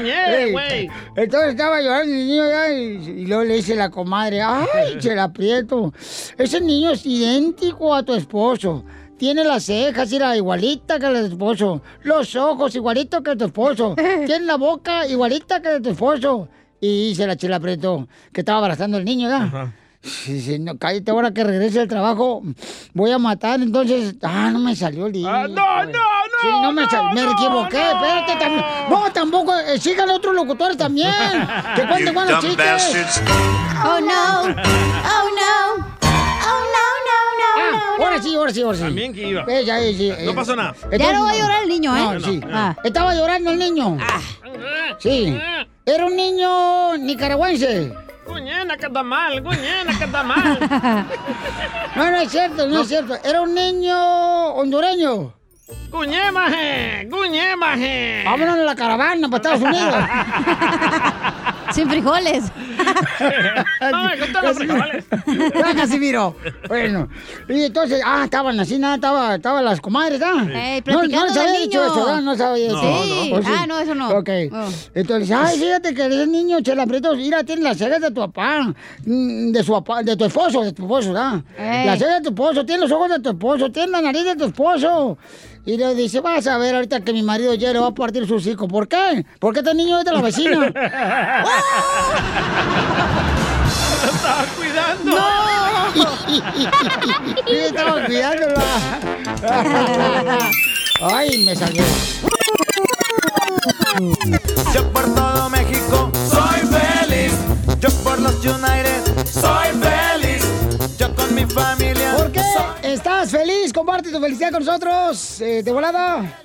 Ey, güey. Entonces estaba llorando el niño ya y, y luego le dice la comadre, ay, se la aprieto. Ese niño es idéntico a tu esposo. Tiene las cejas, era igualita que la de tu esposo. Los ojos igualitos que tu esposo. Tiene la boca igualita que la de tu esposo. Y dice la chela aprieto que estaba abrazando al niño, ¿ya? Dice, no, cállate ahora que regrese del trabajo. Voy a matar, entonces. Ah, no me salió el día. Ah, no, no, no. Sí, no me sal- me equivoqué, espérate. tam- no, tampoco. eh, sigan otros locutores también. que cuenten buenos chistes. Oh, no. Oh, no. Oh, no, no, no, Ah, no, ahora sí, ahora sí, ahora sí. También que iba. Eh, ya, eh, sí, eh. No pasó nada. Ya no va a llorar el niño, ¿eh? No, sí. Ah. Estaba llorando el niño. Sí. Era un niño nicaragüense. Cuñé, nacata mal, cuñé, nacata mal. No, no es cierto, no, es cierto. Era un niño hondureño. Cuñé, maje, cuñé, maje. Vámonos en la caravana para Estados Unidos. Sin frijoles. No, me gustan los frijoles. Ya, Casimiro. Bueno, y entonces, ah, estaban así, nada, estaba, estaban las comadres, ¿ah? No, no había dicho eso, ¿verdad? No sabía No, eso. Sí. ¿O Ah, no, eso no. Ok. Oh. Entonces, ay, fíjate que ese niño, Chela mira, tiene las cejas de tu papá, mm, de su papá, de tu esposo, de tu esposo, ¿verdad? Ey. Las cejas de tu esposo, tiene los ojos de tu esposo, tiene la nariz de tu esposo. Y le dice, vas a ver ahorita que mi marido ya le va a partir su hocico. ¿Por qué? Porque este niño es de la vecina. Lo estaba cuidando. ¡No! Sí, estaba cuidándola. Ay, me salió. Yo por todo México soy feliz. Yo por los United soy feliz. Yo con mi familia. ¿Por qué estás feliz? Comparte tu felicidad con nosotros. eh, de volada.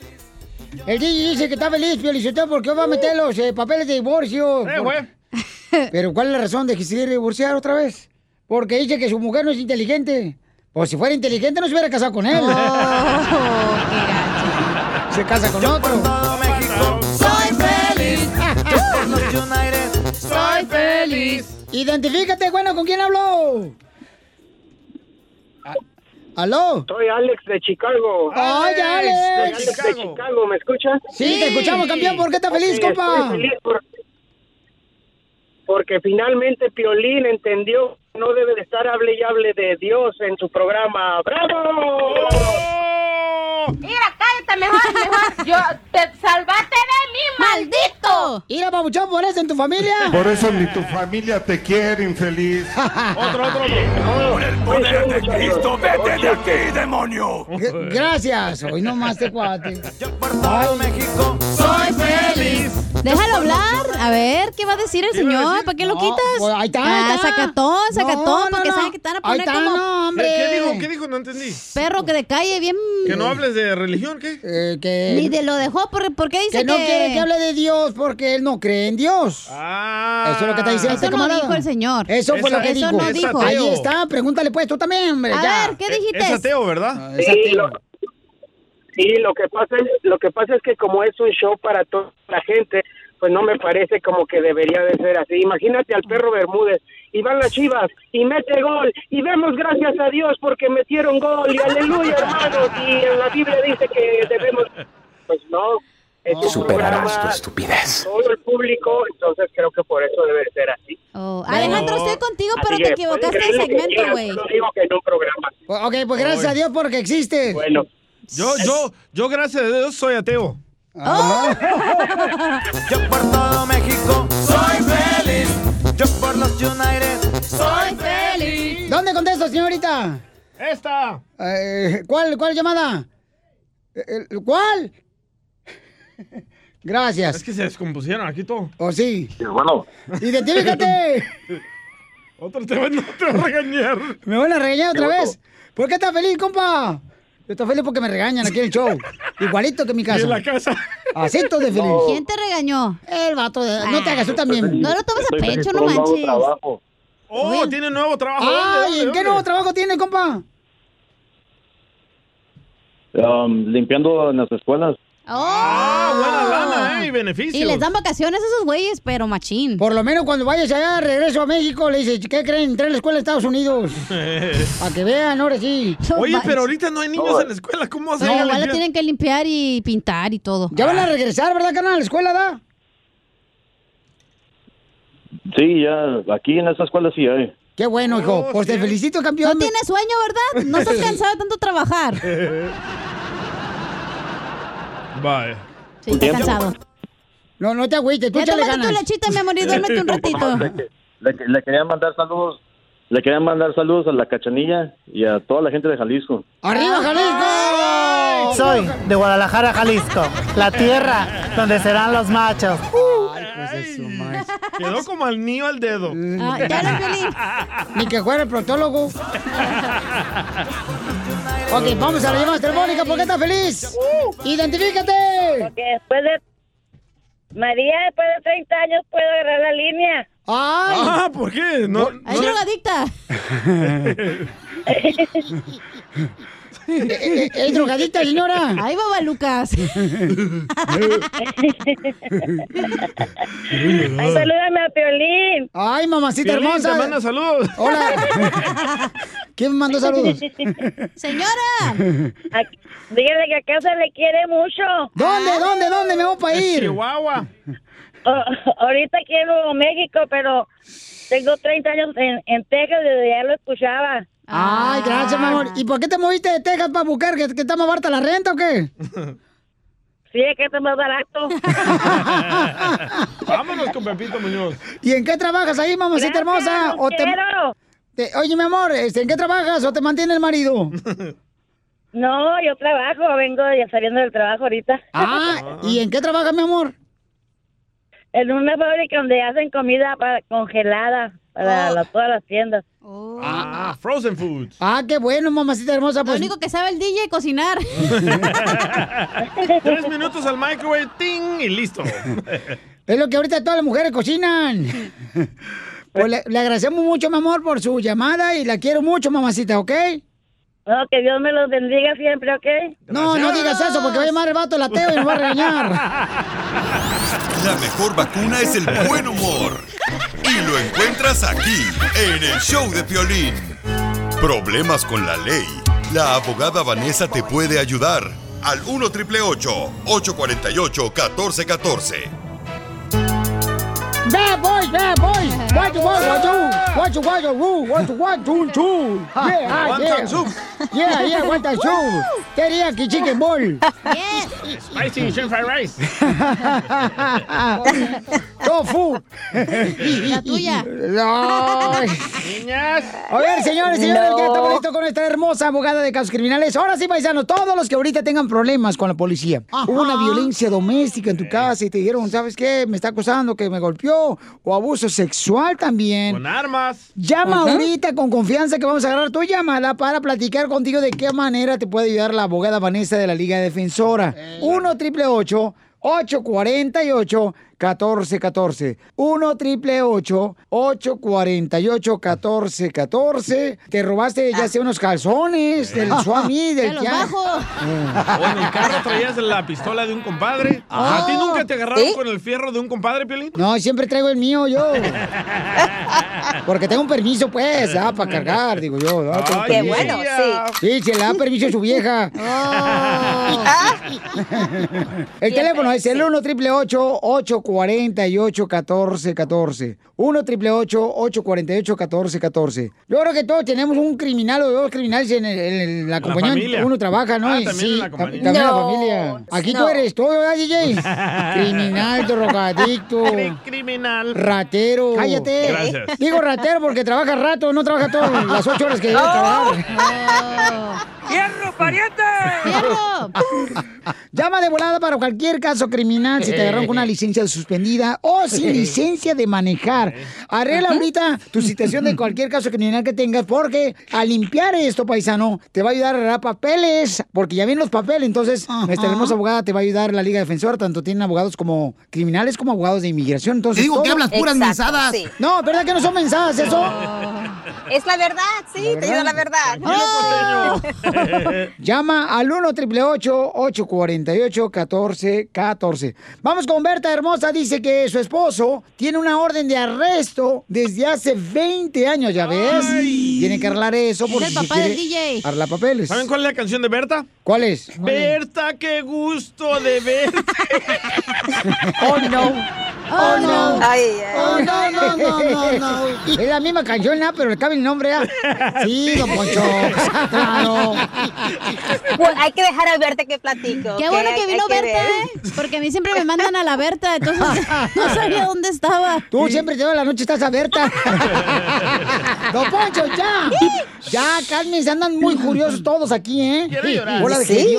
El DJ dice que está feliz, Piolichotelo, porque va a meter los eh, papeles de divorcio. Eh, güey. Pero ¿cuál es la razón de que se quiere divorciar otra vez? Porque dice que su mujer no es inteligente. Pues si fuera inteligente no se hubiera casado con él. se casa con otro. Soy feliz. Yo United soy feliz. Identifícate, bueno, ¿con quién habló? ¿Aló? Soy Alex de Chicago. ¡Ay, Soy Alex! Alex de Chicago, ¿me escuchas? Sí, te escuchamos, campeón. ¿Por qué estás feliz, Ok, compa? estoy feliz por- porque finalmente Piolín entendió no debe de estar hable y hable de Dios en su programa. ¡Bravo! Mira, cállate mejor, mejor. Yo te salvaste de mí, maldito. Mira, babuchón, por eso en tu familia. Por eso ni tu familia te quiere, infeliz. otro, otro, otro. Por el poder de Cristo, vete de aquí, demonio. Gracias. Hoy nomás te cuate. Todo México soy feliz. Déjalo hablar. A ver, ¿qué va a decir el señor? ¿Para qué lo quitas? pues ahí está, Ah, ahí está. sacatón, sacatón, No, no, porque no. saben que te van a Ahí poner está, como no, hombre. ¿Qué, qué dijo? ¿Qué dijo? No entendí. perro que de calle, bien... ¿Que no hables de religión? ¿Qué? Eh, que... Ni de lo dejó, ¿por, por qué dice que no quiere que hable de Dios porque él no cree en Dios. Ah. Eso es lo que está diciendo Eso este no camarada. dijo el señor. Eso fue lo que eso dijo. no dijo. Ahí está, pregúntale pues tú también, hombre. A ya. ver, ¿qué dijiste? Es ateo, ¿verdad? Es Sí, ateo. lo, sí, lo que pasa es, lo que pasa es que como es un show para toda la gente, pues no me parece como que debería de ser así. Imagínate al perro Bermúdez y van las Chivas y mete gol y vemos gracias a Dios porque metieron gol y aleluya hermanos y en la Biblia dice que debemos pues no es Superarás tu estupidez. todo el público entonces creo que por eso debe ser así Oh, Alejandro, estoy contigo, pero Así te equivocaste de lo que segmento, güey. pero digo que en un programa Ok, pues gracias a Dios porque existe. bueno Yo, yo, yo, gracias a Dios, soy ateo. Yo por todo México soy feliz. Yo por los United soy feliz. ¿Dónde contesto, señorita? Esta. Eh, ¿Cuál, cuál llamada? Eh, ¿Cuál? Gracias. Es que se descompusieron aquí todo. ¿O sí? Bueno. ¡Identifícate! Otro te van a te van a regañar. ¿Me van a regañar otra ¿Qué vez? ¿Por qué estás feliz, compa? Yo estoy feliz porque me regañan aquí en el show. Igualito que en mi casa. Y en la casa. Así estoy de feliz. ¿Quién te regañó? El vato de... No te hagas tú también. No lo tomes a pecho, no manches. Oh, tiene nuevo trabajo. Ay, ¿Dónde, ¿en dónde, qué nuevo trabajo tiene, compa? Um, limpiando en las escuelas. Ah, buena lana, ¿eh? Y beneficios. Y les dan vacaciones a esos güeyes, pero machín. Por lo menos cuando vayas allá, regreso a México, le dices, ¿qué creen? Entré a la escuela de Estados Unidos. Para que vean, ahora sí. Oye, pero ahorita no hay niños en la escuela. ¿Cómo vas a No, ir a igual le limpiar? tienen que limpiar y pintar y todo. Ya van a regresar, ¿verdad, carnal? A la escuela, ¿da? Sí, ya, aquí en esa escuela sí hay. Qué bueno, hijo. Pues te felicito, campeón. No tienes sueño, ¿verdad? No estás cansado de tanto trabajar. Vaya. Sí, está cansado. No, no te agüites, tú Ya échale tómate tu ganas. lechita, mi amor, y duérmete un ratito. Le, le quería mandar saludos, le quería mandar saludos a la cachanilla y a toda la gente de Jalisco. ¡Arriba, Jalisco! Soy de Guadalajara, Jalisco, la tierra donde serán los machos. Quedó como al niño al dedo. Ah, ya lo Piolín. Ni que fuera el protólogo. Ok, vamos a la llamada telefónica. ¿Por qué estás feliz? ¡Identifícate! Porque después de... María, después de 30 años puedo agarrar la línea. ¡Ay! Ah, ¿por qué? No, Es drogadicta. Eh, eh, ¿Es drogadicta, señora? Ahí va, Lucas. Ay, salúdame a Piolín. ¡Ay, mamacita Piolín, hermosa! te manda saludos. Hola. ¿Quién me mandó saludos? Señora. Aquí- Dígale que acá se le quiere mucho. ¿Dónde, dónde, dónde me voy para ir? Chihuahua. O- ahorita aquí en Nuevo México, pero tengo 30 años en, en Texas, desde ya lo escuchaba. Ay, gracias, mi amor. ¿Y por qué te moviste de Texas para buscar? ¿Que, que está más barata la renta o qué? Sí, es que esto es más barato. Vámonos con Pepito Muñoz. ¿Y en qué trabajas ahí, mamacita Gracias, hermosa? ¿O te, quiero. Te- oye, mi amor, este, ¿en qué trabajas o te mantiene el marido? No, yo trabajo, vengo ya saliendo del trabajo ahorita. Ah, ¿y en qué trabajas, mi amor? En una fábrica donde hacen comida para congelada para Oh. la- todas las tiendas. Ah, frozen foods. Ah, qué bueno, mamacita hermosa. Pues... Lo único que sabe el DJ cocinar. Tres minutos al microwave, ting, y listo. Es lo que ahorita todas las mujeres cocinan. Pues le, le agradecemos mucho, mi amor, por su llamada y la quiero mucho, mamacita, ¿ok? No, que Dios me los bendiga siempre, ¿ok? No, no digas eso porque va a llamar el vato lateo y nos va a regañar. La mejor vacuna es el buen humor. Y lo encuentras aquí, en el show de Piolín. Problemas con la ley. La abogada Vanessa te puede ayudar. Al 1 848 1414 Bad boys, bad boys. What you want, what you, what you want, woo, what you want, two, two. Yeah, ah, yeah. soup. Yeah, yeah, one time soup. Teriyaki chicken ball. Spicy shrimp fried rice. Tofu. La tuya. Niñas. A ver, señores, señores, ya estamos listos con esta hermosa abogada de casos criminales. Ahora sí, paisanos, todos los que ahorita tengan problemas con la policía. Hubo una violencia doméstica en tu casa y te dijeron, ¿sabes qué? Me está acusando que me golpeó. O abuso sexual también. Con armas. Llama Ajá. ahorita con confianza que vamos a agarrar tu llamada para platicar contigo de qué manera te puede ayudar la abogada Vanessa de la Liga Defensora. 1 triple 848 1414 1 triple 848 1414 Te robaste ya sea unos calzones del Suami, del Kia. bajo. O en el carro traías la pistola de un compadre. Ah. ¿A ti nunca te agarraron ¿Sí? con el fierro de un compadre, Piolín? No, siempre traigo el mío yo. Porque tengo un permiso, pues, ah, para cargar, digo yo. ah, tengo Ay, qué bueno, Sí, se le da permiso a su vieja. el teléfono es el 1 triple 848 1414 1 triple 848 1414 Yo creo que todos tenemos un criminal o dos criminales en, el- en la compañía familia. uno trabaja, ¿no? Ah, también en la compañía. También en la No, familia. Aquí tú no. eres todo, ¿verdad, DJ? Criminal, drogadicto. Criminal. Ratero. Cállate. Gracias. Digo ratero porque trabaja rato, no trabaja todas las ocho horas que debe trabajar. ¡Fierro, pariente! ¡Fierro! Llama de volada para cualquier caso criminal si te agarraron con una licencia suspendida o sin licencia de manejar. Arregla ahorita tu situación de cualquier caso criminal que tengas porque al limpiar esto, paisano, te va a ayudar a arreglar papeles porque ya vienen los papeles. Entonces, nuestra hermosa abogada te va a ayudar la Liga Defensora. Tanto tienen abogados como criminales como abogados de inmigración. Entonces, Te digo que hablas puras Exacto, mensadas. sí. No, ¿verdad que no son mensadas eso? Es la verdad, sí, te digo la verdad. Llama al 1 848 1414 Vamos con Berta Hermosa. Dice que su esposo tiene una orden de arresto desde hace 20 años, ¿ya ves? Tiene que arreglar eso porque Es el si papá del quiere DJ. arreglar papeles. ¿Saben cuál es la canción de Berta? ¿Cuál es? Berta, qué gusto de verte. Oh, no. Oh, no. Ay, ay. Oh, no, no, no, no, no. Es la misma canción, ¿no? Pero le cabe el nombre, ¿ah? Sí, don Poncho. Claro. Pues hay que dejar a verte que platico. Qué bueno Hay- que vino hay Berta, ver. ¿eh? Porque a mí siempre me mandan a la Berta, entonces no sabía dónde estaba. Tú siempre toda la noche estás abierta. Don Poncho, ya. Ya, cálmense, andan muy curiosos todos aquí, ¿eh? Quiero llorar. Hola de Sí.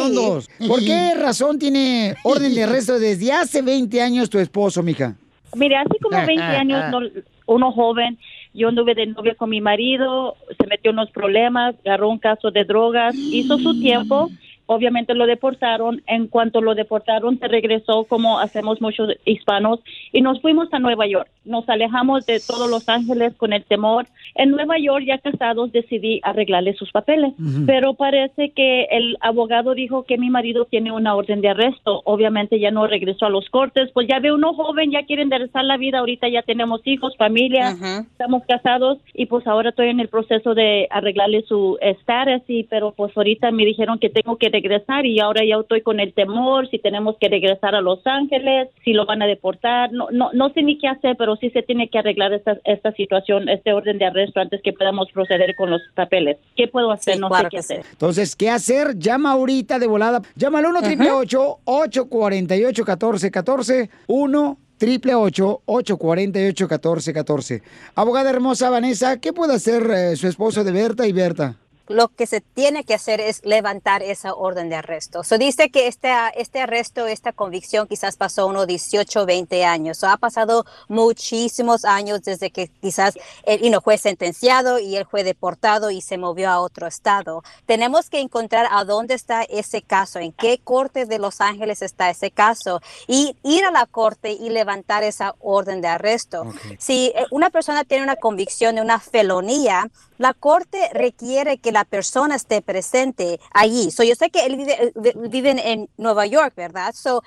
¿Por qué razón tiene orden de arresto desde hace 20 años tu esposo, mija? Mire, hace como 20 años, no- uno joven, yo anduve de novia con mi marido, se metió en unos problemas, agarró un caso de drogas, hizo su tiempo, obviamente lo deportaron, en cuanto lo deportaron se regresó como hacemos muchos hispanos y nos fuimos a Nueva York. Nos alejamos de todos Los Ángeles con el temor. En Nueva York, ya casados, decidí arreglarle sus papeles, pero parece que el abogado dijo que mi marido tiene una orden de arresto. Obviamente ya no regresó a los cortes, pues ya ve uno joven, ya quiere enderezar la vida, ahorita ya tenemos hijos, familia, estamos casados y pues ahora estoy en el proceso de arreglarle su estatus y pero pues ahorita me dijeron que tengo que regresar y ahora ya estoy con el temor si tenemos que regresar a Los Ángeles, si lo van a deportar, no no no sé ni qué hacer, pero sí se tiene que arreglar esta esta situación, este orden de arresto antes que podamos proceder con los papeles. ¿Qué puedo hacer? no sé qué hacer. Entonces, ¿qué hacer? Llama ahorita de volada. Llama al 1 848 1414 1 888-848-1414. Abogada hermosa Vanessa, ¿qué puede hacer eh, su esposo de Berta y Berta? Lo que se tiene que hacer es levantar esa orden de arresto. So dice que este, este arresto, esta convicción quizás pasó unos 18, 20 años. So ha pasado muchísimos años desde que quizás él no fue sentenciado y él fue deportado y se movió a otro estado. Tenemos que encontrar a dónde está ese caso, en qué corte de Los Ángeles está ese caso y ir a la corte y levantar esa orden de arresto. Si eh, una persona tiene una convicción de una felonía, la corte requiere que la persona esté presente allí. So, yo sé que él vive, vive en Nueva York, ¿verdad? So,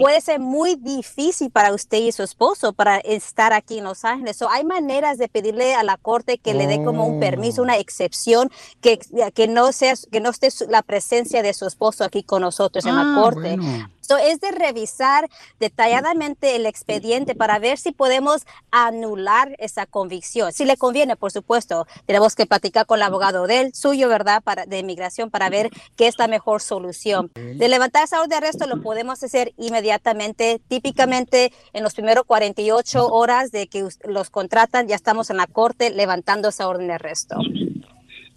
puede ser muy difícil para usted y su esposo para estar aquí en Los Ángeles. So, hay maneras de pedirle a la corte que le dé como un permiso, una excepción, que, que, no, sea, que no esté la presencia de su esposo aquí con nosotros en la Ah, corte. bueno. So, es de revisar detalladamente el expediente para ver si podemos anular esa convicción. Si le conviene, por supuesto, tenemos que platicar con el abogado del suyo, ¿verdad? Para, de inmigración para ver qué es la mejor solución. De levantar esa orden de arresto lo podemos hacer inmediatamente. Típicamente en los primeros 48 horas de que los contratan, ya estamos en la corte levantando esa orden de arresto.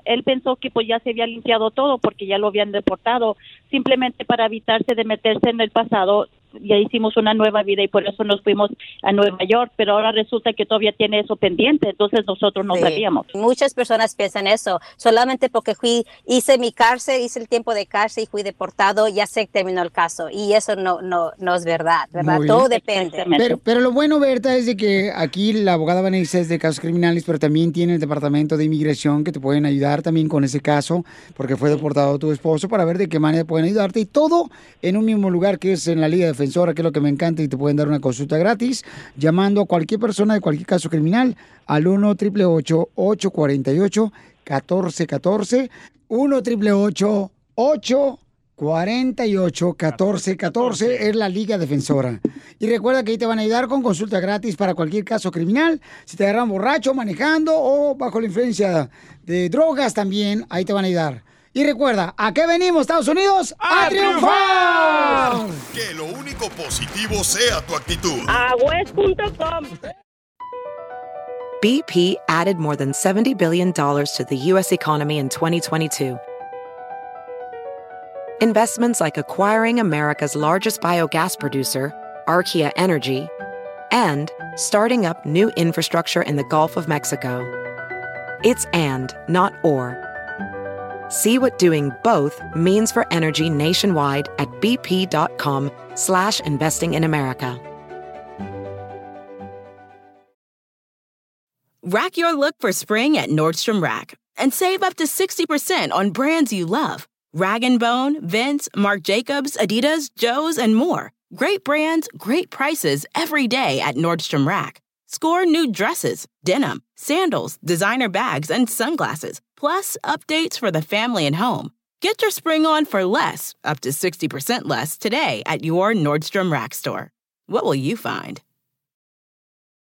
Él pensó que pues ya se había limpiado todo porque ya lo habían deportado, simplemente para evitarse de meterse en el pasado, ya hicimos una nueva vida y por eso nos fuimos a Nueva York, pero ahora resulta que todavía tiene eso pendiente, entonces nosotros no Sí. sabíamos. Muchas personas piensan eso. Solamente porque fui, hice mi cárcel, hice el tiempo de cárcel y fui deportado, ya se terminó el caso. Y eso no, no, no es verdad, ¿verdad? Muy Todo bien. depende. Pero, pero lo bueno, Berta, es de que aquí la abogada Vanessa es de casos criminales, pero también tiene el departamento de inmigración que te pueden ayudar también con ese caso, porque fue deportado tu esposo, para ver de qué manera pueden ayudarte. Y todo en un mismo lugar que es en la Liga Defensora, que es lo que me encanta, y te pueden dar una consulta gratis, llamando a cualquier persona de cualquier caso criminal al 1 888 848 1414 1 888 8 48 14 14 es la Liga Defensora. Y recuerda que ahí te van a ayudar con consulta gratis para cualquier caso criminal. Si te agarran borracho, manejando o bajo la influencia de drogas también, ahí te van a ayudar. Y recuerda, ¿a qué venimos, Estados Unidos? ¡A, triunfar! Que lo único positivo sea tu actitud. Agüez.com. BP added more than $70 billion to the U.S. economy in 2022. Investments like acquiring America's largest biogas producer, Archaea Energy, and starting up new infrastructure in the Gulf of Mexico. It's and, not or. See what doing both means for energy nationwide at bp.com slash investing in America. Rack your look for spring at Nordstrom Rack and save up to 60% on brands you love. Rag & Bone, Vince, Marc Jacobs, Adidas, Joe's, and more. Great brands, great prices every day at Nordstrom Rack. Score new dresses, denim, sandals, designer bags, and sunglasses, plus updates for the family and home. Get your spring on for less, up to 60% less, today at your Nordstrom Rack store. What will you find?